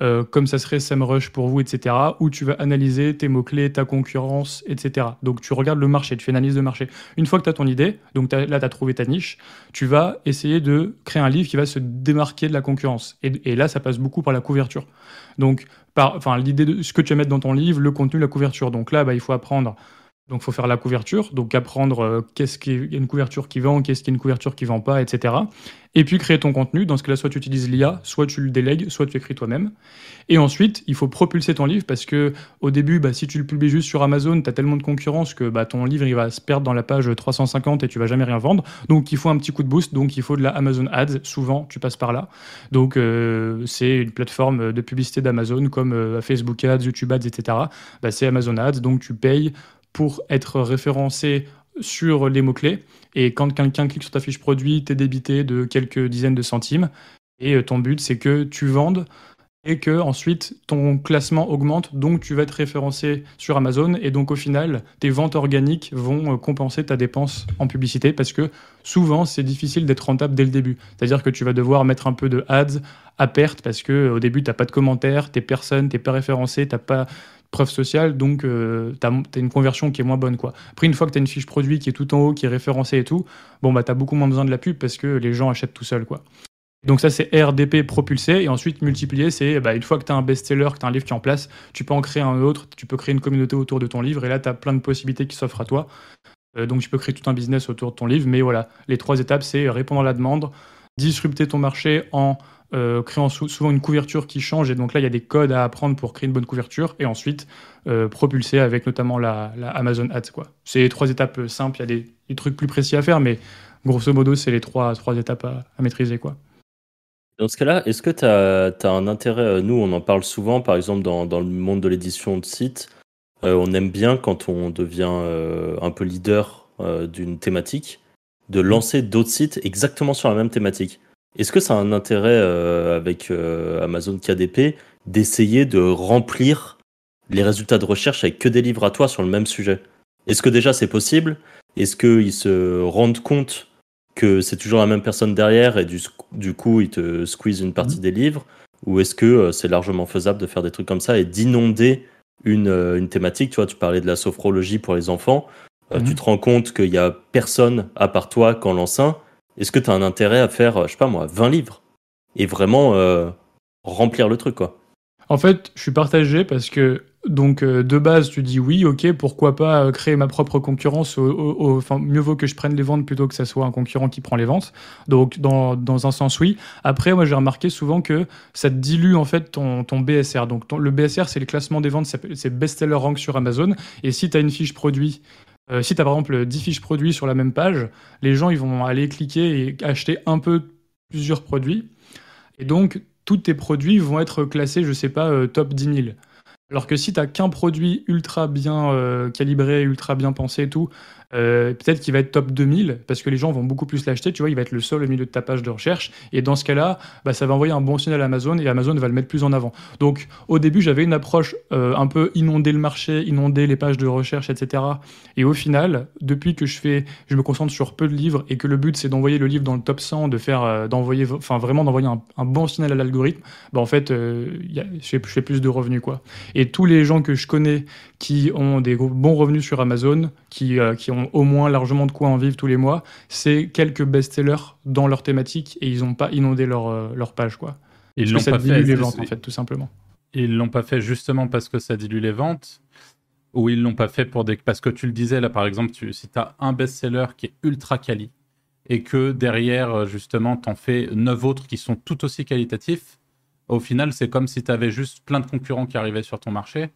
euh, comme ça serait SEMrush pour vous, etc., où tu vas analyser tes mots-clés, ta concurrence, etc. Donc tu regardes le marché, tu fais une analyse de marché. Une fois que tu as ton idée, donc là tu as trouvé ta niche, tu vas essayer de créer un livre qui va se démarquer de la concurrence. Et, là, ça passe beaucoup par la couverture. Donc, enfin, l'idée de ce que tu vas mettre dans ton livre, le contenu, la couverture. Donc là, bah, il faut apprendre donc, il faut faire la couverture, donc apprendre euh, qu'est-ce qui est une couverture qui vend, qu'est-ce qui est une couverture qui vend pas, etc. Et puis créer ton contenu. Dans ce cas-là, soit tu utilises l'IA, soit tu le délègues, soit tu écris toi-même. Et ensuite, il faut propulser ton livre parce que au début, bah, si tu le publies juste sur Amazon, tu as tellement de concurrence que bah, ton livre il va se perdre dans la page 350 et tu vas jamais rien vendre. Donc, il faut un petit coup de boost. Donc, il faut de la Amazon Ads. Souvent, tu passes par là. Donc, euh, c'est une plateforme de publicité d'Amazon comme euh, Facebook Ads, YouTube Ads, etc. Bah, c'est Amazon Ads. Donc, tu payes pour être référencé sur les mots-clés. Et quand quelqu'un clique sur ta fiche produit, tu es débité de quelques dizaines de centimes. Et euh, ton but, c'est que tu vendes et que ensuite ton classement augmente, donc tu vas être référencé sur Amazon et donc au final tes ventes organiques vont euh, compenser ta dépense en publicité parce que souvent c'est difficile d'être rentable dès le début. C'est-à-dire que tu vas devoir mettre un peu de ads à perte parce que euh, au début tu n'as pas de commentaires, t'es personne, t'es pas référencé, t'as pas preuve sociale, donc euh, tu as, une conversion qui est moins bonne. Quoi. Après, une fois que tu as une fiche produit qui est tout en haut, qui est référencée et tout, bon, bah, tu as beaucoup moins besoin de la pub parce que les gens achètent tout seuls. Quoi. Donc ça, c'est RDP propulsé. Et ensuite, multiplier, c'est bah, une fois que tu as un best-seller, que tu as un livre qui est en place, tu peux en créer un autre, tu peux créer une communauté autour de ton livre. Et là, tu as plein de possibilités qui s'offrent à toi. Euh, donc tu peux créer tout un business autour de ton livre. Mais voilà, les trois étapes, c'est répondre à la demande, disrupter ton marché en euh, créant souvent une couverture qui change. Et donc là, il y a des codes à apprendre pour créer une bonne couverture. Et ensuite, euh, propulser avec notamment la, Amazon Ads. C'est les trois étapes euh, simples. Il y a des, trucs plus précis à faire, mais grosso modo, c'est les trois, trois étapes à, maîtriser. Dans ce cas-là, est-ce que tu as, un intérêt Nous, on en parle souvent, par exemple, dans, dans le monde de l'édition de site. on aime bien quand on devient un peu leader d'une thématique, de lancer d'autres sites exactement sur la même thématique. Est-ce que ça a un intérêt euh, avec euh, Amazon KDP d'essayer de remplir les résultats de recherche avec que des livres à toi sur le même sujet? Est-ce que déjà c'est possible? Est-ce qu'ils se rendent compte que c'est toujours la même personne derrière et du, du coup ils te squeeze une partie mmh. des livres? Ou est-ce que euh, c'est largement faisable de faire des trucs comme ça et d'inonder une, une thématique? Tu vois, tu parlais de la sophrologie pour les enfants. Tu mmh. te rends compte qu'il n'y a personne à part toi quand l'enceint est-ce que tu as un intérêt à faire, je sais pas moi, 20 livres et vraiment euh, remplir le truc quoi? En fait, je suis partagé parce que donc euh, de base, tu dis oui, ok, pourquoi pas euh, créer ma propre concurrence Enfin, mieux vaut que je prenne les ventes plutôt que ça soit un concurrent qui prend les ventes. Donc dans, un sens oui. Après, moi j'ai remarqué souvent que ça dilue en fait ton, ton BSR. Donc le BSR, c'est le classement des ventes, c'est best-seller rank sur Amazon. Et si tu as une fiche produit euh, si tu as par exemple 10 fiches produits sur la même page, les gens ils vont aller cliquer et acheter un peu plusieurs produits. Et donc, tous tes produits vont être classés, je sais pas, euh, top 10 000. Alors que si tu n'as qu'un produit ultra bien euh, calibré, ultra bien pensé et tout, euh, peut-être qu'il va être top 2000 parce que les gens vont beaucoup plus l'acheter. Tu vois, il va être le seul au milieu de ta page de recherche. Et dans ce cas-là, bah, ça va envoyer un bon signal à Amazon et Amazon va le mettre plus en avant. Donc, au début, j'avais une approche euh, un peu inonder le marché, inonder les pages de recherche, etc. Et au final, depuis que je fais, je me concentre sur peu de livres et que le but c'est d'envoyer le livre dans le top 100, de faire, euh, d'envoyer, enfin vraiment d'envoyer un, bon signal à l'algorithme, bah, en fait, je fais, je fais plus de revenus quoi. Et tous les gens que je connais qui ont des bons revenus sur Amazon, qui, qui ont au moins largement de quoi en vivre tous les mois, c'est quelques best-sellers dans leur thématique et ils n'ont pas inondé leur, euh, leur page. Quoi. Ils l'ont pas fait. les ventes, en fait, tout simplement. Ils l'ont pas fait justement parce que ça dilue les ventes ou ils l'ont pas fait pour des... Parce que tu le disais, là, par exemple, tu... si tu as un best-seller qui est ultra quali et que derrière, euh, justement, tu en fais neuf autres qui sont tout aussi qualitatifs, au final, c'est comme si tu avais juste plein de concurrents qui arrivaient sur ton marché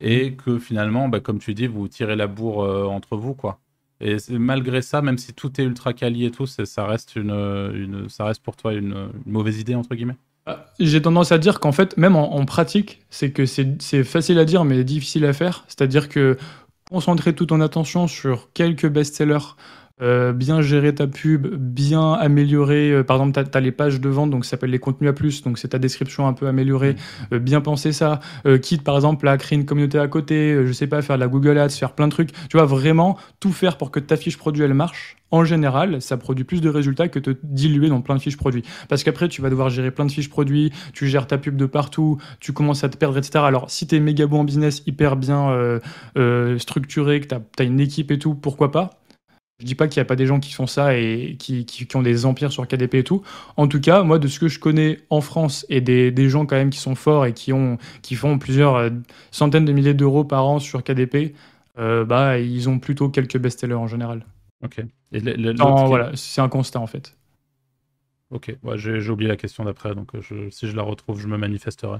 et que finalement, bah, comme tu dis, vous tirez la bourre euh, entre vous, quoi. Et malgré ça, même si tout est ultra quali et tout, ça reste, une, une, ça reste pour toi une, mauvaise idée, entre guillemets ah, J'ai tendance à dire qu'en fait, même en, pratique, c'est que c'est facile à dire, mais difficile à faire. C'est-à-dire que concentrer toute ton attention sur quelques best-sellers euh, bien gérer ta pub, bien améliorer. Euh, par exemple, tu as, les pages de vente, donc ça s'appelle les contenus à plus, donc c'est ta description un peu améliorée. Mm. Euh, bien penser ça. quitte par exemple à créer une communauté à côté, je sais pas, faire de la Google Ads, faire plein de trucs. Tu vois, vraiment tout faire pour que ta fiche produit elle marche. En général, ça produit plus de résultats que te diluer dans plein de fiches produits. Parce qu'après, tu vas devoir gérer plein de fiches produits, tu gères ta pub de partout, tu commences à te perdre, etc. Alors, si tu es méga bon en business, hyper bien structuré, que tu as, une équipe et tout, pourquoi pas? Je dis pas qu'il n'y a pas des gens qui font ça et qui, qui, ont des empires sur KDP et tout. En tout cas, moi, de ce que je connais en France et des, des gens quand même qui sont forts et qui, ont, qui font plusieurs euh, centaines de milliers d'euros par an sur KDP, euh, bah, ils ont plutôt quelques best-sellers en général. Ok. Et voilà, c'est un constat en fait. Ok, j'ai oublié la question d'après, donc euh, si je la retrouve, je me manifesterai.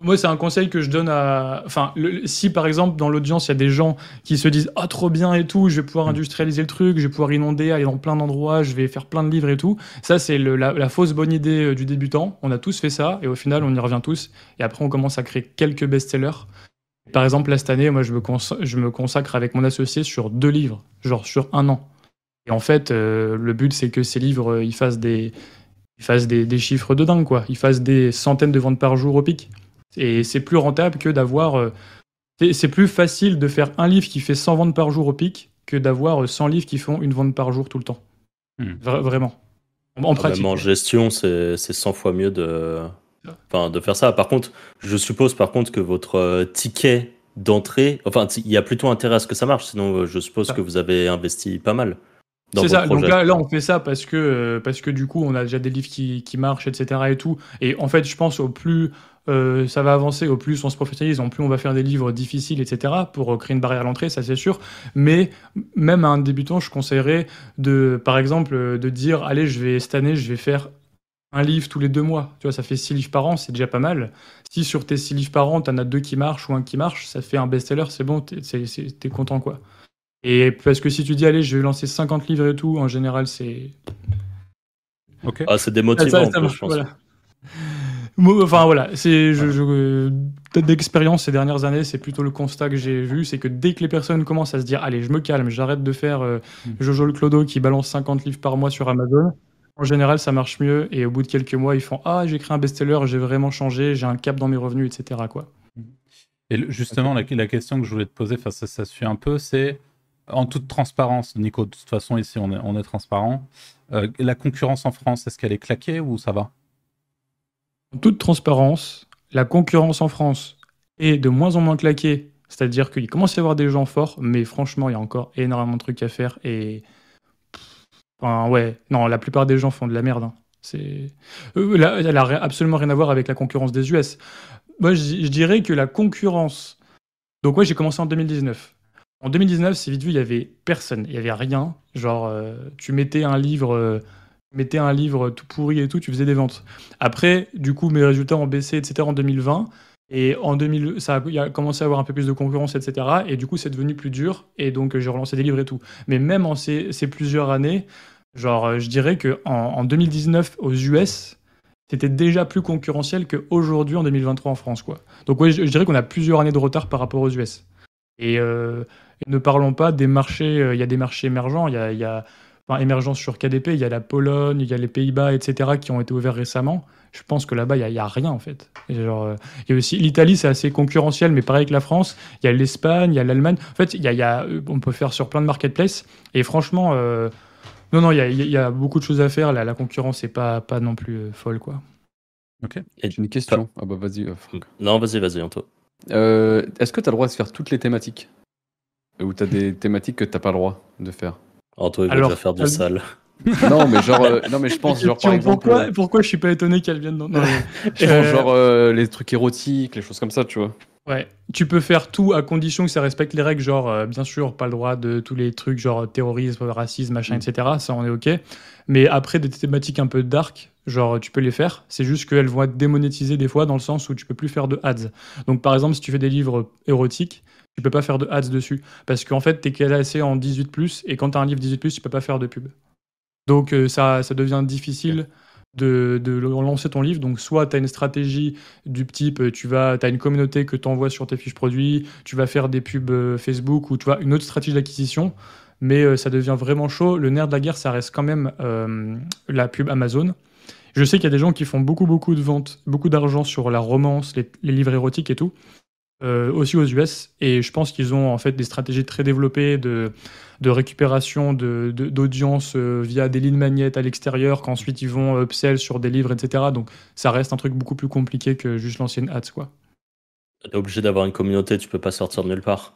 Moi, c'est un conseil que je donne à. Enfin, si par exemple dans l'audience il y a des gens qui se disent ah trop bien et tout, je vais pouvoir mm. industrialiser le truc, je vais pouvoir inonder, aller dans plein d'endroits, je vais faire plein de livres et tout. Ça, c'est la, fausse bonne idée euh, du débutant. On a tous fait ça et au final, on y revient tous. Et après, on commence à créer quelques best-sellers. Par exemple, là cette année, moi, je me, je me consacre avec mon associé sur deux livres, genre sur un an. Et en fait, euh, le but c'est que ces livres, euh, ils fassent des, ils fassent des, des chiffres de dingue, quoi. Ils fassent des centaines de ventes par jour au pic. Et c'est plus rentable que d'avoir. Euh, c'est plus facile de faire un livre qui fait 100 ventes par jour au pic que d'avoir 100 livres qui font une vente par jour tout le temps. Hmm. vraiment. En, ah, pratique. en gestion, c'est 100 fois mieux de, enfin, de faire ça. Par contre, je suppose par contre que votre euh, ticket d'entrée, enfin, il y a plutôt intérêt à ce que ça marche. Sinon, euh, je suppose que vous avez investi pas mal. C'est ça. Donc là, là, on fait ça parce que, parce que du coup, on a déjà des livres qui, qui marchent, etc. Et tout. Et en fait, je pense au plus euh, ça va avancer, au plus on se professionnalise, en plus on va faire des livres difficiles, etc., pour euh, créer une barrière à l'entrée, ça c'est sûr. Mais même à un débutant, je conseillerais de, par exemple, euh, de dire, allez, je vais cette année, je vais faire un livre tous les deux mois. Tu vois, ça fait six livres par an, c'est déjà pas mal. Si sur tes six livres par an, tu en as deux qui marchent ou un qui marche, ça fait un best-seller, c'est bon, t'es es, content, quoi. Et parce que si tu dis, allez, je vais lancer 50 livres et tout, en général, c'est... Ah, c'est démotivant, je pense. Enfin voilà, c'est je, je d'expérience ces dernières années, c'est plutôt le constat que j'ai vu, c'est que dès que les personnes commencent à se dire allez, je me calme, j'arrête de faire euh, mm. Jojo le Clodo qui balance 50 livres par mois sur Amazon, En général, ça marche mieux et au bout de quelques mois, ils font Ah, j'ai créé un best-seller, j'ai vraiment changé, j'ai un cap dans mes revenus, etc. Quoi. Et justement, la, question que je voulais te poser, ça, ça suit un peu, c'est en toute transparence, Nico, de toute façon, ici, on est, on est transparent. Euh, la concurrence en France, est-ce qu'elle est claquée ou ça va? En toute transparence, la concurrence en France est de moins en moins claquée. C'est-à-dire qu'il commence à y avoir des gens forts, mais franchement, il y a encore énormément de trucs à faire. Et. Enfin, ouais, non, la plupart des gens font de la merde. Hein. C'est... Euh, elle a absolument rien à voir avec la concurrence des US. Moi, je, dirais que la concurrence. Donc, ouais, j'ai commencé en 2019. En 2019, c'est vite vu, il y avait personne, il y avait rien. Genre, euh, tu mettais un livre, euh, mettais un livre tout pourri et tout, tu faisais des ventes. Après, du coup, mes résultats ont baissé, etc. En 2020. Et en 2000, ça a, commencé à avoir un peu plus de concurrence, etc. Et du coup, c'est devenu plus dur. Et donc, j'ai relancé des livres et tout. Mais même en ces, plusieurs années, genre, je dirais que en, 2019 aux US, c'était déjà plus concurrentiel qu'aujourd'hui en 2023 en France, quoi. Donc, ouais, je, dirais qu'on a plusieurs années de retard par rapport aux US. Et, euh, ne parlons pas des marchés, euh, il y a des marchés émergents, il y a enfin, émergents sur KDP, il y a la Pologne, il y a les Pays-Bas, etc., qui ont été ouverts récemment. Je pense que là-bas, il n'y a, rien, en fait. genre, euh, il y a aussi l'Italie, c'est assez concurrentiel, mais pareil que la France. Il y a l'Espagne, il y a l'Allemagne. En fait, il y a, on peut faire sur plein de marketplaces. Et franchement, non, non, il y, a, beaucoup de choses à faire. La, la concurrence n'est pas, pas non plus folle, quoi. Ok. J'ai une question. Ah bah vas-y, Franck. Non, vas-y, vas-y, Anto. Est-ce que tu as le droit de faire toutes les thématiques ou t'as des thématiques que t'as pas le droit de faire Antoine, il va faire du sale. non, mais genre, euh, non, mais je pense, genre, par exemple. Pourquoi, pourquoi je suis pas étonné qu'elle vienne dans. Non, euh, genre, euh, les trucs érotiques, les choses comme ça, tu vois. Ouais, tu peux faire tout à condition que ça respecte les règles, genre, bien sûr, pas le droit de tous les trucs, genre terrorisme, racisme, machin, mm. etc. Ça, on est ok. Mais après, des thématiques un peu dark, genre, tu peux les faire. C'est juste qu'elles vont être démonétisées des fois dans le sens où tu peux plus faire de ads. Donc, par exemple, si tu fais des livres érotiques, tu peux pas faire de ads dessus. Parce qu'en fait, tu es classé en 18, et quand tu as un livre 18, tu peux pas faire de pub. Donc euh, ça, ça devient difficile de, de, lancer ton livre. Donc soit tu as une stratégie du type, euh, tu vas, as une communauté que tu envoies sur tes fiches produits, tu vas faire des pubs euh, Facebook ou tu vois une autre stratégie d'acquisition. Mais ça devient vraiment chaud. Le nerf de la guerre, ça reste quand même la pub Amazon. Je sais qu'il y a des gens qui font beaucoup, beaucoup de ventes, beaucoup d'argent sur la romance, les, les livres érotiques et tout. Euh, aussi aux US. Et je pense qu'ils ont en fait des stratégies très développées de, de récupération d'audience de, euh, via des lignes magnettes à l'extérieur, qu'ensuite ils vont upsell sur des livres, etc. Donc ça reste un truc beaucoup plus compliqué que juste l'ancienne ads, quoi. T'es obligé d'avoir une communauté, tu peux pas sortir de nulle part.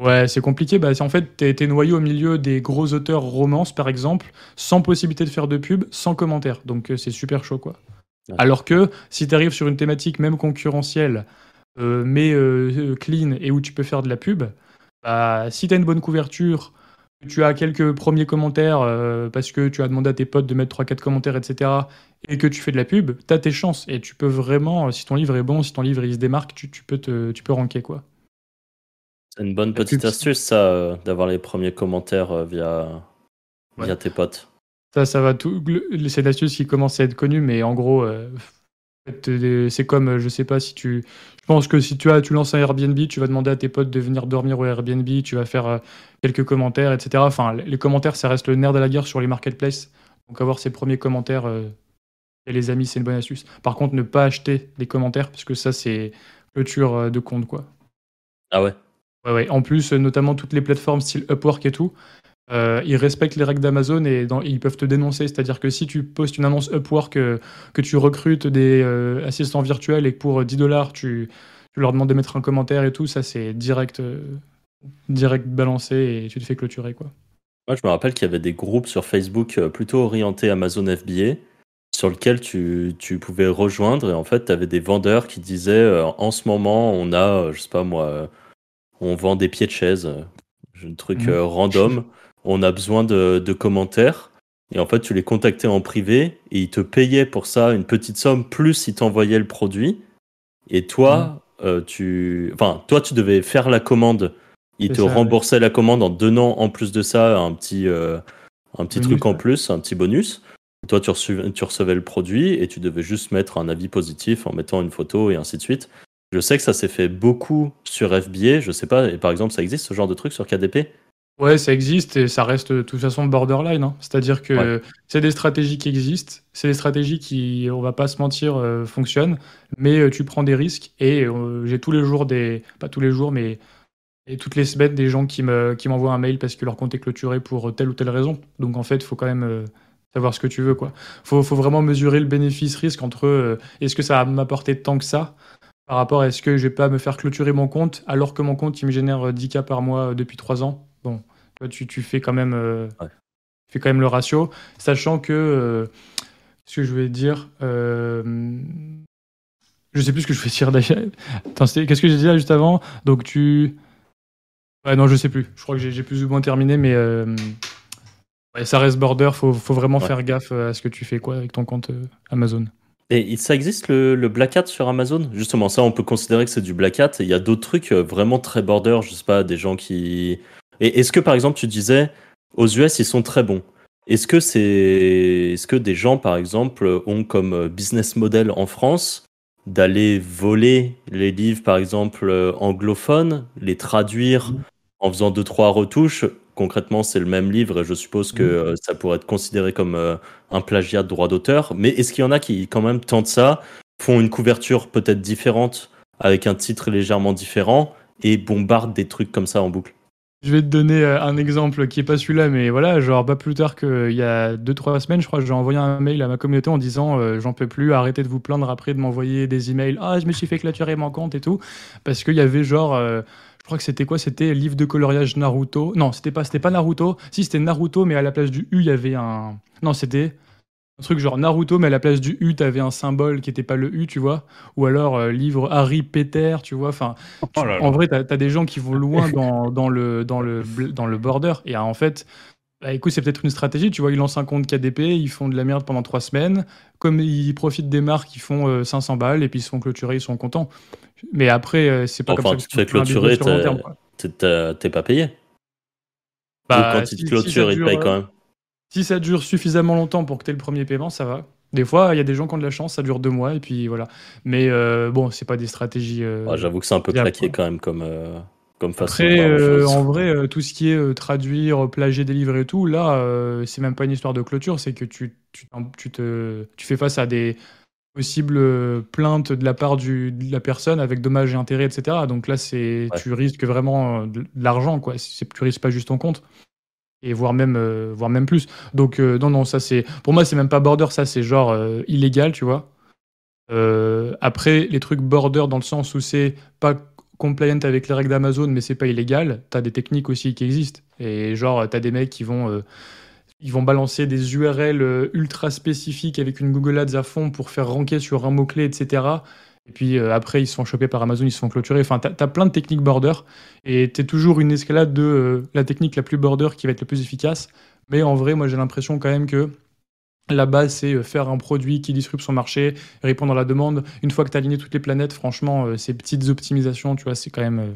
Ouais, c'est compliqué. Bah, en fait, t'es noyé au milieu des gros auteurs romances, par exemple, sans possibilité de faire de pub, sans commentaire. Donc, euh, c'est super chaud, quoi. Alors que si tu arrives sur une thématique même concurrentielle, mais euh, clean et où tu peux faire de la pub, bah, si tu as une bonne couverture, tu as quelques premiers commentaires euh, parce que tu as demandé à tes potes de mettre 3-4 commentaires, etc., et que tu fais de la pub, tu as tes chances. Et tu peux vraiment, si ton livre est bon, si ton livre il se démarque, tu, peux, te, tu peux ranker. quoi. C'est une bonne petite astuce, ça, d'avoir les premiers commentaires via, via tes potes. Ça, ça va tout. C'est une astuce qui commence à être connue, mais en gros, c'est comme, je sais pas si tu. Je pense que si tu, as, tu lances un Airbnb, tu vas demander à tes potes de venir dormir au Airbnb, tu vas faire euh, quelques commentaires, etc. Enfin, les commentaires, ça reste le nerf de la guerre sur les marketplaces. Donc, avoir ses premiers commentaires euh, et les amis, c'est une bonne astuce. Par contre, ne pas acheter des commentaires, parce que ça, c'est clôture euh, de compte, quoi. Ah ouais Ouais, ouais. En plus, notamment toutes les plateformes style Upwork et tout, euh, ils respectent les règles d'Amazon et ils peuvent te dénoncer. C'est-à-dire que si tu postes une annonce Upwork euh, que tu recrutes des euh, assistants virtuels et que pour 10 dollars tu, leur demandes de mettre un commentaire et tout, ça c'est direct, direct balancé et tu te fais clôturer. Quoi. Moi je me rappelle qu'il y avait des groupes sur Facebook plutôt orientés Amazon FBA sur lesquels tu, tu pouvais rejoindre et en fait tu avais des vendeurs qui disaient en ce moment on a, je sais pas moi, on vend des pieds de chaise, un truc mmh. random on a besoin de, commentaires. Et en fait, tu les contactais en privé et ils te payaient pour ça une petite somme, plus ils t'envoyaient le produit. Et toi, mm. euh, tu... Enfin, toi, tu devais faire la commande. Ils te remboursaient la commande en donnant en plus de ça un petit, euh, un petit truc en plus, un petit bonus. Toi, tu recevais, tu recevais le produit et tu devais juste mettre un avis positif en mettant une photo et ainsi de suite. Je sais que ça s'est fait beaucoup sur FBA. Je sais pas, et par exemple, ça existe ce genre de truc sur KDP Ouais, ça existe et ça reste de toute façon borderline. hein. C'est-à-dire que c'est des stratégies qui existent, c'est des stratégies qui, on va pas se mentir, euh, fonctionnent, mais euh, tu prends des risques et euh, j'ai tous les jours des, pas tous les jours, mais et toutes les semaines des gens qui me, qui m'envoient un mail parce que leur compte est clôturé pour telle ou telle raison. Donc en fait, il faut quand même euh, savoir ce que tu veux, quoi. Faut, faut vraiment mesurer le bénéfice-risque entre euh, est-ce que ça va m'apporter tant que ça par rapport à est-ce que je vais pas me faire clôturer mon compte alors que mon compte il me génère euh, 10K par mois euh, depuis 3 ans. Bon, tu, tu, tu fais quand même euh, Ouais. tu fais quand même le ratio, sachant que euh, ce que je vais dire euh, je sais plus ce que je vais dire d'ailleurs. Attends, qu'est-ce que j'ai dit là juste avant? Donc tu Ouais, non, je sais plus. Je crois que j'ai plus ou moins terminé, mais euh, ouais, ça reste border. Faut, faut vraiment Ouais. faire gaffe euh, à ce que tu fais quoi avec ton compte Amazon. Et ça existe le, le Black Hat sur Amazon? Justement, ça, on peut considérer que c'est du Black Hat. Il y a d'autres trucs vraiment très border, je sais pas, des gens qui. Et est-ce que, par exemple, tu disais, aux US, ils sont très bons Est-ce que c'est. Est-ce que des gens, par exemple, ont comme euh, business model en France d'aller voler les livres, par exemple, euh, anglophones, les traduire en faisant deux, trois retouches? Concrètement, c'est le même livre et je suppose que euh, ça pourrait être considéré comme un plagiat de droit d'auteur. Mais est-ce qu'il y en a qui, quand même, tentent ça, font une couverture peut-être différente, avec un titre légèrement différent, et bombardent des trucs comme ça en boucle? Je vais te donner euh, un exemple qui est pas celui-là, mais voilà, genre pas plus tard qu'il y a 2-3 semaines, je crois, j'ai envoyé un mail à ma communauté en disant euh, j'en peux plus, arrêtez de vous plaindre après de m'envoyer des emails. Ah, je me suis fait clôturer mon compte et tout. Parce qu'il y avait genre, euh, je crois que c'était quoi? C'était livre de coloriage Naruto. Non, c'était pas, c'était pas Naruto. Si, c'était Naruto, mais à la place du U, il y avait un. Non, c'était. Un truc genre Naruto, mais à la place du U, t'avais un symbole qui était pas le U, tu vois. Ou alors euh, livre Harry Peter, tu vois. Enfin, Oh là là. en vrai, t'as as des gens qui vont loin dans, dans le, dans, le, dans le border. Et en fait, bah, écoute, c'est peut-être une stratégie. Tu vois, ils lancent un compte KDP, ils font de la merde pendant trois semaines. Comme ils profitent des marques, ils font euh, 500 balles et puis ils se font clôturer, ils sont contents. Mais après, euh, c'est pas Enfin, comme ça tu te fais clôturer, t'es- pas payé Bah, Ou quand si- ils te clôturent, ils te payent euh, quand même Si ça dure suffisamment longtemps pour que tu aies le premier paiement, ça va. Des fois, il y a des gens qui ont de la chance, ça dure deux mois et puis voilà. Mais euh, bon, c'est pas des stratégies. euh, Ouais, J'avoue que c'est un peu claqué quand même comme, euh, comme façon de Après, euh, en vrai, tout ce qui est traduire, plagier des livres et tout, là, c'est même pas une histoire de clôture, c'est que tu, tu, tu te, tu fais face à des possibles plaintes de la part du, de la personne avec dommages et intérêts, etc. Donc là, c'est, Ouais. tu risques vraiment de, de l'argent, quoi. Tu risques pas juste ton compte. Et voire même, euh, même plus. Donc, euh, non, non, ça c'est. Pour moi, c'est même pas border, ça c'est genre euh, illégal, tu vois. Euh, après, les trucs border dans le sens où c'est pas compliant avec les règles d'Amazon, mais c'est pas illégal, t'as des techniques aussi qui existent. Et genre, t'as des mecs qui vont, ils vont balancer des URL ultra spécifiques avec une Google Ads à fond pour faire ranker sur un mot-clé, etc. Et puis euh, après, ils se font choper par Amazon, ils se font clôturer. Enfin, t'as as plein de techniques border. Et t'es toujours une escalade de euh, la technique la plus border qui va être la plus efficace. Mais en vrai, moi, j'ai l'impression quand même que la base, c'est euh, faire un produit qui disrupte son marché, répondre à la demande. Une fois que tu as aligné toutes les planètes, franchement, ces petites optimisations, tu vois, c'est quand même,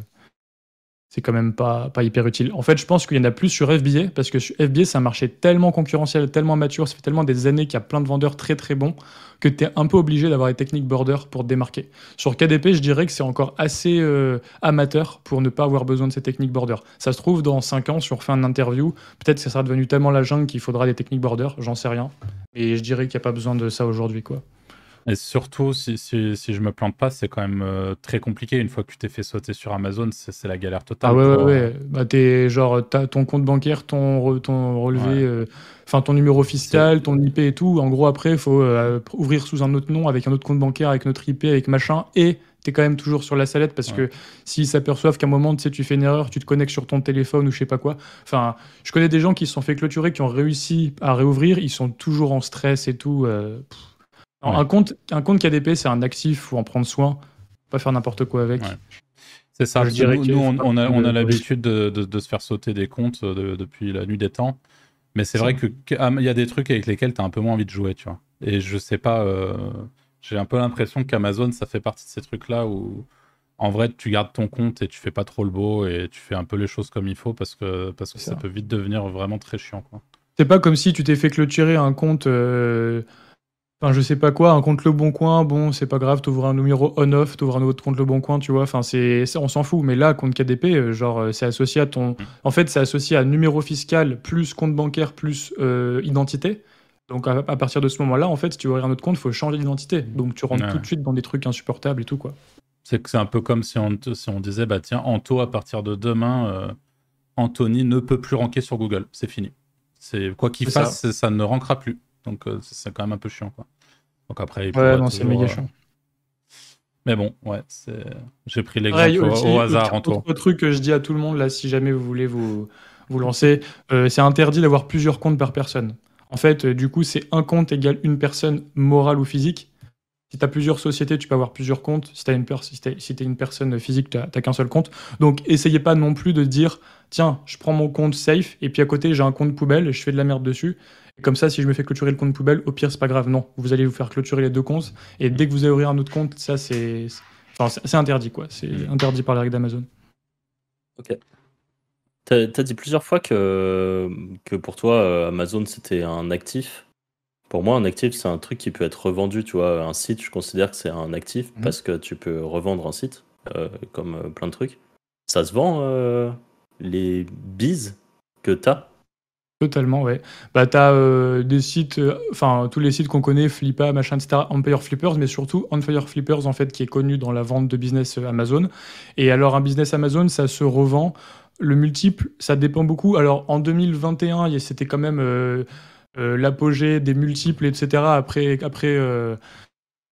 c'est quand même pas, pas hyper utile. En fait, je pense qu'il y en a plus sur FBA, parce que FBA, c'est un marché tellement concurrentiel, tellement mature, ça fait tellement des années qu'il y a plein de vendeurs très très bons, que tu es un peu obligé d'avoir des techniques border pour te démarquer. Sur KDP, je dirais que c'est encore assez euh, amateur pour ne pas avoir besoin de ces techniques border. Ça se trouve, dans 5 ans, si on refait un interview, peut-être que ça sera devenu tellement la jungle qu'il faudra des techniques border, j'en sais rien. Et je dirais qu'il n'y a pas besoin de ça aujourd'hui, quoi. Et surtout, si, si, si je me plante pas, c'est quand même euh, très compliqué. Une fois que tu t'es fait sauter sur Amazon, c'est la galère totale. Ah ouais, ouais, pour, euh, ouais. Bah, t'es genre, t'as ton compte bancaire, ton, re- ton relevé, Ouais. euh, enfin ton numéro fiscal, ton IP et tout. En gros, après, il faut euh, ouvrir sous un autre nom, avec un autre compte bancaire, avec notre IP, avec machin, et t'es quand même toujours sur la salette parce Ouais. que s'ils s'aperçoivent qu'à un moment, tu sais, tu fais une erreur, tu te connectes sur ton téléphone ou je sais pas quoi. Enfin, je connais des gens qui se sont fait clôturer, qui ont réussi à réouvrir, ils sont toujours en stress et tout. euh, pff. Alors, Ouais. un, compte, un compte KDP, c'est un actif, faut en prendre soin, pas faire n'importe quoi avec. Ouais. C'est ça. Je nous, nous, on, a, on a l'habitude de, de- de se faire sauter des comptes euh, de- depuis la nuit des temps. Mais c'est vrai que qu'il y a des trucs avec lesquels tu as un peu moins envie de jouer, tu vois. Et je sais pas, euh, j'ai un peu l'impression qu'Amazon, ça fait partie de ces trucs-là où, en vrai, tu gardes ton compte et tu fais pas trop le beau et tu fais un peu les choses comme il faut parce que, parce que ça ça. peut vite devenir vraiment très chiant. C'est pas comme si tu t'es fait clôturer un compte. euh, Enfin, je sais pas quoi, un compte Le Bon Coin, bon, c'est pas grave, t'ouvres un numéro on-off, t'ouvres un autre compte Le Bon Coin, tu vois. Enfin, c'est, on s'en fout. Mais là, compte KDP, euh, genre, euh, c'est associé à ton. En fait, c'est associé à numéro fiscal plus compte bancaire plus euh, identité. Donc, à, à partir de ce moment-là, en fait, si tu veux ouvrir un autre compte, il faut changer d'identité. Donc, tu rentres Ouais. tout de suite dans des trucs insupportables et tout, quoi. C'est que c'est un peu comme si on, si on disait, bah tiens, Anto, à partir de demain, euh, Anthony ne peut plus ranker sur Google. C'est fini. C'est quoi qu'il fasse, ça. ça ne rankera plus. Donc euh, c'est quand même un peu chiant, quoi. Donc après, il Ouais, non, c'est méga euh, chiant. Mais bon, ouais, c'est. J'ai pris l'exemple aussi, au, au hasard, autre, Anto. autre truc que je dis à tout le monde, là, si jamais vous voulez vous, vous lancer, euh, c'est interdit d'avoir plusieurs comptes par personne. En fait, euh, du coup, c'est un compte égale une personne morale ou physique. Si tu as plusieurs sociétés, tu peux avoir plusieurs comptes. Si tu es, si t'es- si t'es une personne physique, tu n'as qu'un seul compte. Donc, essayez pas non plus de dire tiens, je prends mon compte safe et puis à côté, j'ai un compte poubelle et je fais de la merde dessus. Comme ça, si je me fais clôturer le compte poubelle, au pire, c'est pas grave. Non, vous allez vous faire clôturer les deux comptes. Et dès que vous allez ouvrir un autre compte, ça, c'est enfin, interdit, quoi. C'est interdit par les règles d'Amazon. T'as as dit plusieurs fois que, que pour toi, euh, Amazon, c'était un actif. Pour moi, un actif, c'est un truc qui peut être revendu. Tu vois, un site, je considère que c'est un actif Mhm. parce que tu peux revendre un site, euh, comme euh, plein de trucs. Ça se vend, euh, les bises que t'as? Totalement, ouais. Bah, t'as euh, des sites, euh, enfin, tous les sites qu'on connaît, Flippa, machin, etc., Empire Flippers, mais surtout Onfire Flippers, en fait, qui est connu dans la vente de business euh, Amazon. Et alors, un business Amazon, ça se revend. Le multiple, ça dépend beaucoup. Alors, en 2021, il y a- c'était quand même l'apogée des multiples, etc. Après, après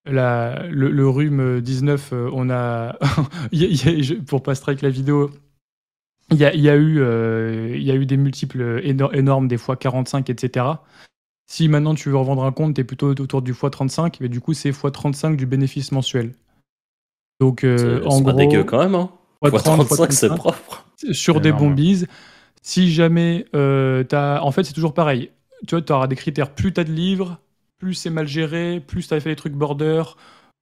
le, le rhume 19, euh, on a. pour pas strike la vidéo, il y a, il y a eu, euh, il y a eu des multiples éno- énormes, des fois 45, etc. Si maintenant tu veux revendre un compte, tu es plutôt autour du x35, mais du coup, c'est x35 du bénéfice mensuel. Donc, euh, en c'est pas gros, dégueu quand même. Hein. x30, Fois 35, c'est x35, propre. sur des bises. Si jamais euh, t'as. En fait, c'est toujours pareil. Tu vois, tu auras des critères. Plus tu as de livres, plus c'est mal géré, plus tu as fait des trucs border,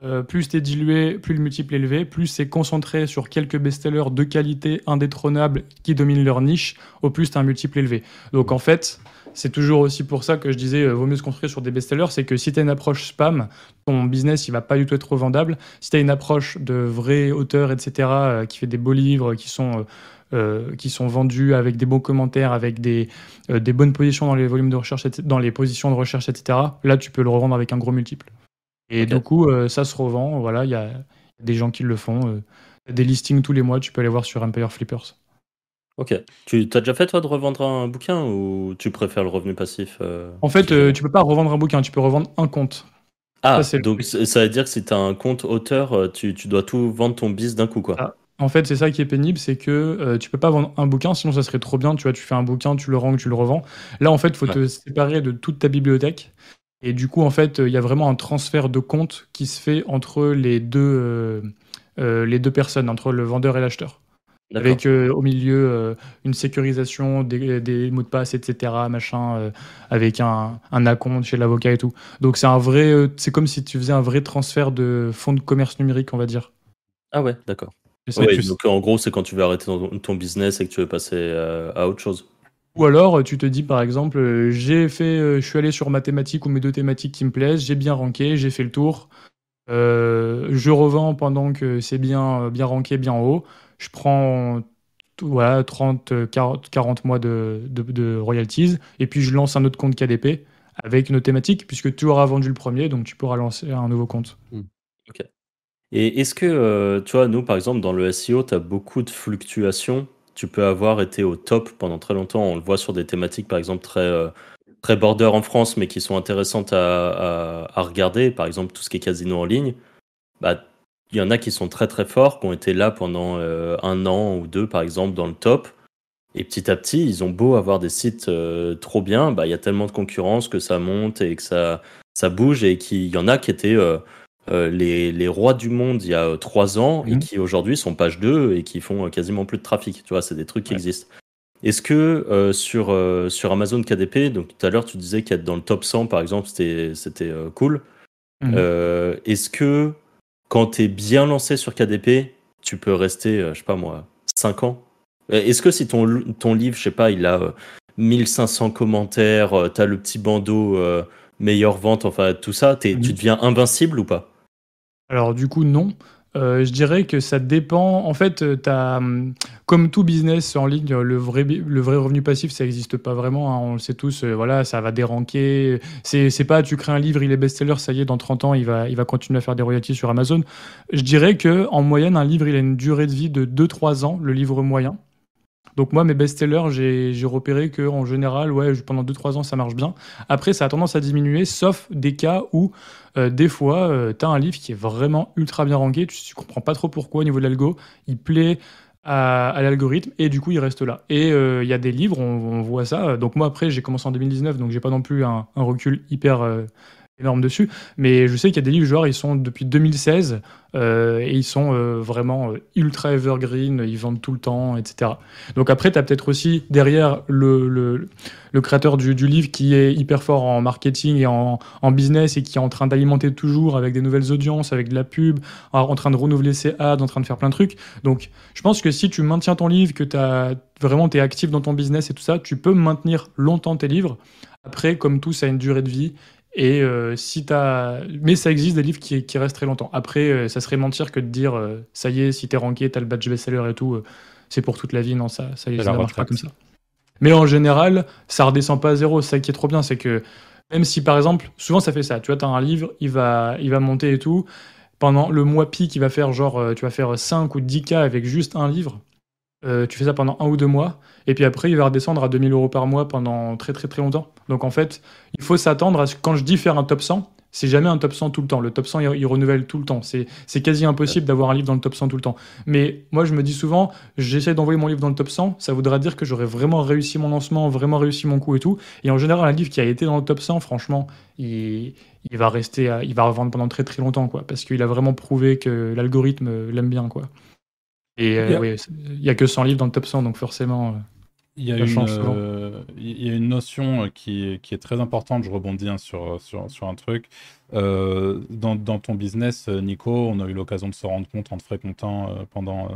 euh, plus t'es dilué, plus le multiple est élevé, plus c'est concentré sur quelques best-sellers de qualité indétrônables qui dominent leur niche, au plus tu as un multiple élevé. Donc en fait, c'est toujours aussi pour ça que je disais, euh, vaut mieux se construire sur des best-sellers, c'est que si tu as une approche spam, ton business il va pas du tout être revendable. Si tu as une approche de vrai auteur, etc., euh, qui fait des beaux livres, qui sont, qui sont vendus avec des bons commentaires, avec des, bonnes positions dans les volumes de recherche, dans les positions de recherche, etc., là tu peux le revendre avec un gros multiple. Et du coup, euh, ça se revend. Voilà, il y a des gens qui le font. euh, des listings tous les mois, tu peux aller voir sur Empire Flippers. Ok. Tu as déjà fait, toi, de revendre un bouquin ou tu préfères le revenu passif euh, En fait, euh, tu peux pas revendre un bouquin, tu peux revendre un compte. Ah, ça, c'est le donc c- ça veut dire que si tu as un compte auteur, tu, tu dois tout vendre ton bis d'un coup, quoi. Ah. En fait, c'est ça qui est pénible, c'est que euh, tu peux pas vendre un bouquin, sinon ça serait trop bien. Tu vois, tu fais un bouquin, tu le rends, tu le revends. Là, en fait, il faut Ouais. te séparer de toute ta bibliothèque. Et du coup, en fait, il y a vraiment un transfert de compte qui se fait entre les deux, euh, euh, les deux personnes, entre le vendeur et l'acheteur. Avec euh, au milieu euh, une sécurisation, des, des mots de passe, etc. Machin, euh, avec un, un acompte chez l'avocat et tout. Donc c'est un vrai, euh, c'est comme si tu faisais un vrai transfert de fonds de commerce numérique, on va dire. Ah ouais, d'accord. Ouais, tu- donc en gros, c'est quand tu veux arrêter ton, ton business et que tu veux passer euh, à autre chose. Ou alors tu te dis par exemple, euh, j'ai fait, euh, je suis allé sur mathématiques ou mes deux thématiques qui me plaisent, j'ai bien ranké, j'ai fait le tour. Euh, je revends pendant que c'est bien, bien ranké, bien haut. Je prends voilà, 30, euh, 40, 40 mois de, royalties et puis je lance un autre compte KDP avec une thématique puisque tu auras vendu le premier donc tu pourras lancer un nouveau compte. Et est-ce que, euh, tu vois, nous, par exemple, dans le SEO, tu as beaucoup de fluctuations. Tu peux avoir été au top pendant très longtemps. On le voit sur des thématiques, par exemple, très, euh, très border en France, mais qui sont intéressantes à, à- regarder. Par exemple, tout ce qui est casino en ligne. Bah, il y en a qui sont très très forts, qui ont été là pendant euh, un an ou deux, par exemple, dans le top. Et petit à petit, ils ont beau avoir des sites euh, trop bien, bah, il y a tellement de concurrence que ça monte et que ça, ça bouge et qu'il y en a qui étaient euh, les, les rois du monde il y a euh, trois ans et Mhm. qui aujourd'hui sont page 2 et qui font euh, quasiment plus de trafic. Tu vois, c'est des trucs qui Ouais. existent. Est-ce que euh, sur, euh, sur Amazon KDP, donc tout à l'heure tu disais qu'être dans le top 100 par exemple, c'était cool. Mhm. Est-ce que quand tu es bien lancé sur KDP, tu peux rester, je sais pas moi, 5 ans? Est-ce que si ton, ton livre, je sais pas, il a euh, 1500 commentaires, tu as le petit bandeau meilleure vente, enfin tout ça, Mhm. tu deviens invincible ou pas? Alors du coup, non. Euh, je dirais que ça dépend. En fait, euh, t'as, hum, comme tout business en ligne, le vrai, le vrai revenu passif, ça n'existe pas vraiment. hein, on le sait tous. euh, voilà, ça va déranquer. C'est, c'est pas, tu crées un livre, il est best-seller, ça y est, dans 30 ans, il va, il va continuer à faire des royalties sur Amazon. Je dirais que en moyenne, un livre, il a une durée de vie de 2-3 ans, le livre moyen. Donc moi, mes best-sellers, j'ai, repéré que en général, ouais, pendant 2-3 ans, ça marche bien. Après, ça a tendance à diminuer, sauf des cas où euh, des fois, tu as un livre qui est vraiment ultra bien ranké, tu, tu comprends pas trop pourquoi au niveau de l'algo, il plaît à, l'algorithme et du coup il reste là. Et euh, il y a des livres, on, voit ça. Donc moi après j'ai commencé en 2019, donc j'ai pas non plus un, un recul hyper euh, énorme dessus, mais je sais qu'il y a des livres genre ils sont depuis 2016 euh, et ils sont euh, vraiment euh, ultra evergreen, ils vendent tout le temps, etc. Donc après tu as peut-être aussi derrière le, le, créateur du, livre qui est hyper fort en marketing et en, en business et qui est en train d'alimenter toujours avec des nouvelles audiences, avec de la pub, en, train de renouveler ses ads, en train de faire plein de trucs. Donc, je pense que si tu maintiens ton livre, que tu vraiment es actif dans ton business et tout ça, tu peux maintenir longtemps tes livres. Après, comme tout, ça a une durée de vie. Et euh, si t'as, mais ça existe des livres qui, qui restent très longtemps. Après, euh, ça serait mentir que de dire, euh, ça y est, si t'es ranké, t'as le badge best-seller et tout, c'est pour toute la vie. Non, ça, ça, ça la marche pas comme ça. Mais en général, ça redescend pas à zéro. C'est ça qui est trop bien, c'est que même si par exemple, souvent ça fait ça, tu vois, tu as un livre, il va, il va monter et tout. Pendant le mois pic, il va faire genre, tu vas faire 5 ou 10K avec juste un livre. Tu fais ça pendant un ou deux mois. Et puis après, il va redescendre à 2000 euros par mois pendant très très très longtemps. Donc en fait, il faut s'attendre à ce quand je dis faire un top 100, c'est jamais un top 100 tout le temps. Le top 100, il, il renouvelle tout le temps. C'est quasi impossible d'avoir un livre dans le top 100 tout le temps. Mais moi, je me dis souvent, j'essaie d'envoyer mon livre dans le top 100, ça voudra dire que j'aurais vraiment réussi mon lancement, vraiment réussi mon coup et tout. Et en général, un livre qui a été dans le top 100, franchement, il, il va rester, à- il va revendre pendant très très longtemps, quoi, parce qu'il a vraiment prouvé que l'algorithme euh, l'aime bien, quoi. Et euh, Yeah. oui, c'est- il y a que 100 livres dans le top 100, donc forcément. euh, Il y a, Ça une, change souvent. euh, il y a une notion euh, qui, est- qui est très importante, je rebondis hein, sur, sur, sur un truc. Euh, dans, dans ton business, Nico, on a eu l'occasion de se rendre compte en te fréquentant euh, pendant,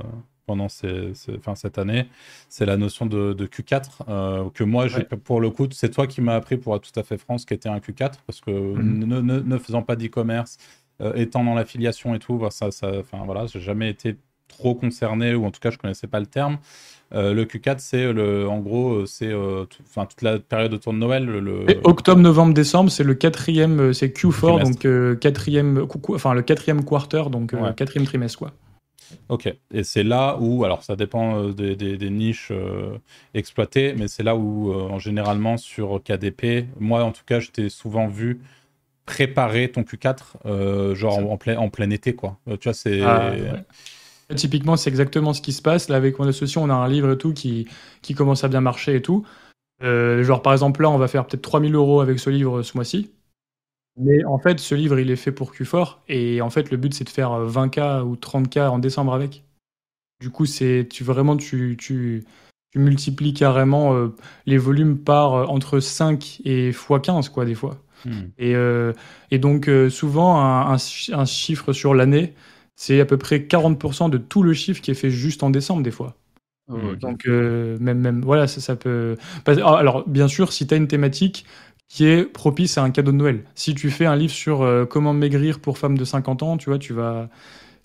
pendant ces, ces- enfin, cette année, c'est la notion de, de Q4, euh, que moi, Ouais. pour le coup, c'est toi qui m'as appris pour être tout à fait franc ce qu'était un Q4, parce que Mhm. ne, ne- ne faisant pas d'e-commerce, euh, étant dans l'affiliation et tout, bah, ça, ça, voilà, j'ai jamais été trop concerné, ou en tout cas, je connaissais pas le terme. Euh, le Q4, c'est le, en gros, euh, c'est euh, tout- enfin, toute la période autour de Noël. Le, Et octobre, novembre, décembre, c'est le quatrième, c'est Q4, Trimestre. donc euh, quatrième, enfin le quatrième quarter, donc Ouais. quatrième trimestre, quoi. Ok. Et c'est là où, alors ça dépend des, des- des niches exploitées, mais c'est là où, en généralement, sur KDP, moi en tout cas, je t'ai souvent vu préparer ton Q4, euh, genre en, plein, en plein été, quoi. Tu vois, c'est. Ah, ouais. Typiquement, c'est exactement ce qui se passe. Là, avec mon associé, on a un livre et tout qui, qui commence à bien marcher et tout. Euh, genre, par exemple, là, on va faire peut-être 3000 euros avec ce livre ce mois-ci. Mais en fait, ce livre, il est fait pour Q4. Et en fait, le but, c'est de faire euh, 20K ou 30K en décembre avec. Du coup, c'est tu vraiment, tu, tu, tu multiplies carrément euh, les volumes par euh, entre 5 et x15, quoi, des fois. Hmm. Et, et donc, souvent, un, un chiffre sur l'année, c'est à peu près 40% de tout le chiffre qui est fait juste en décembre, des fois. ok. Donc, euh, même, même, voilà, ça, ça peut. Ah, Alors, bien sûr, si tu as une thématique qui est propice à un cadeau de Noël. Si tu fais un livre sur euh, comment maigrir pour femmes de 50 ans, tu vois, tu vas.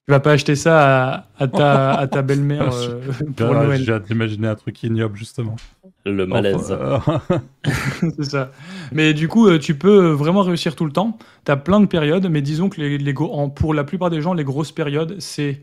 Tu vas pas acheter ça à, à ta, à ta belle-mère euh, pour Ah, Noël. J'ai hâte d'imaginer un truc ignoble, justement. Le malaise. Enfin, euh, c'est ça. Mais du coup, euh, tu peux vraiment réussir tout le temps. Tu as plein de périodes, mais disons que les, les gros- en- pour la plupart des gens, les grosses périodes, c'est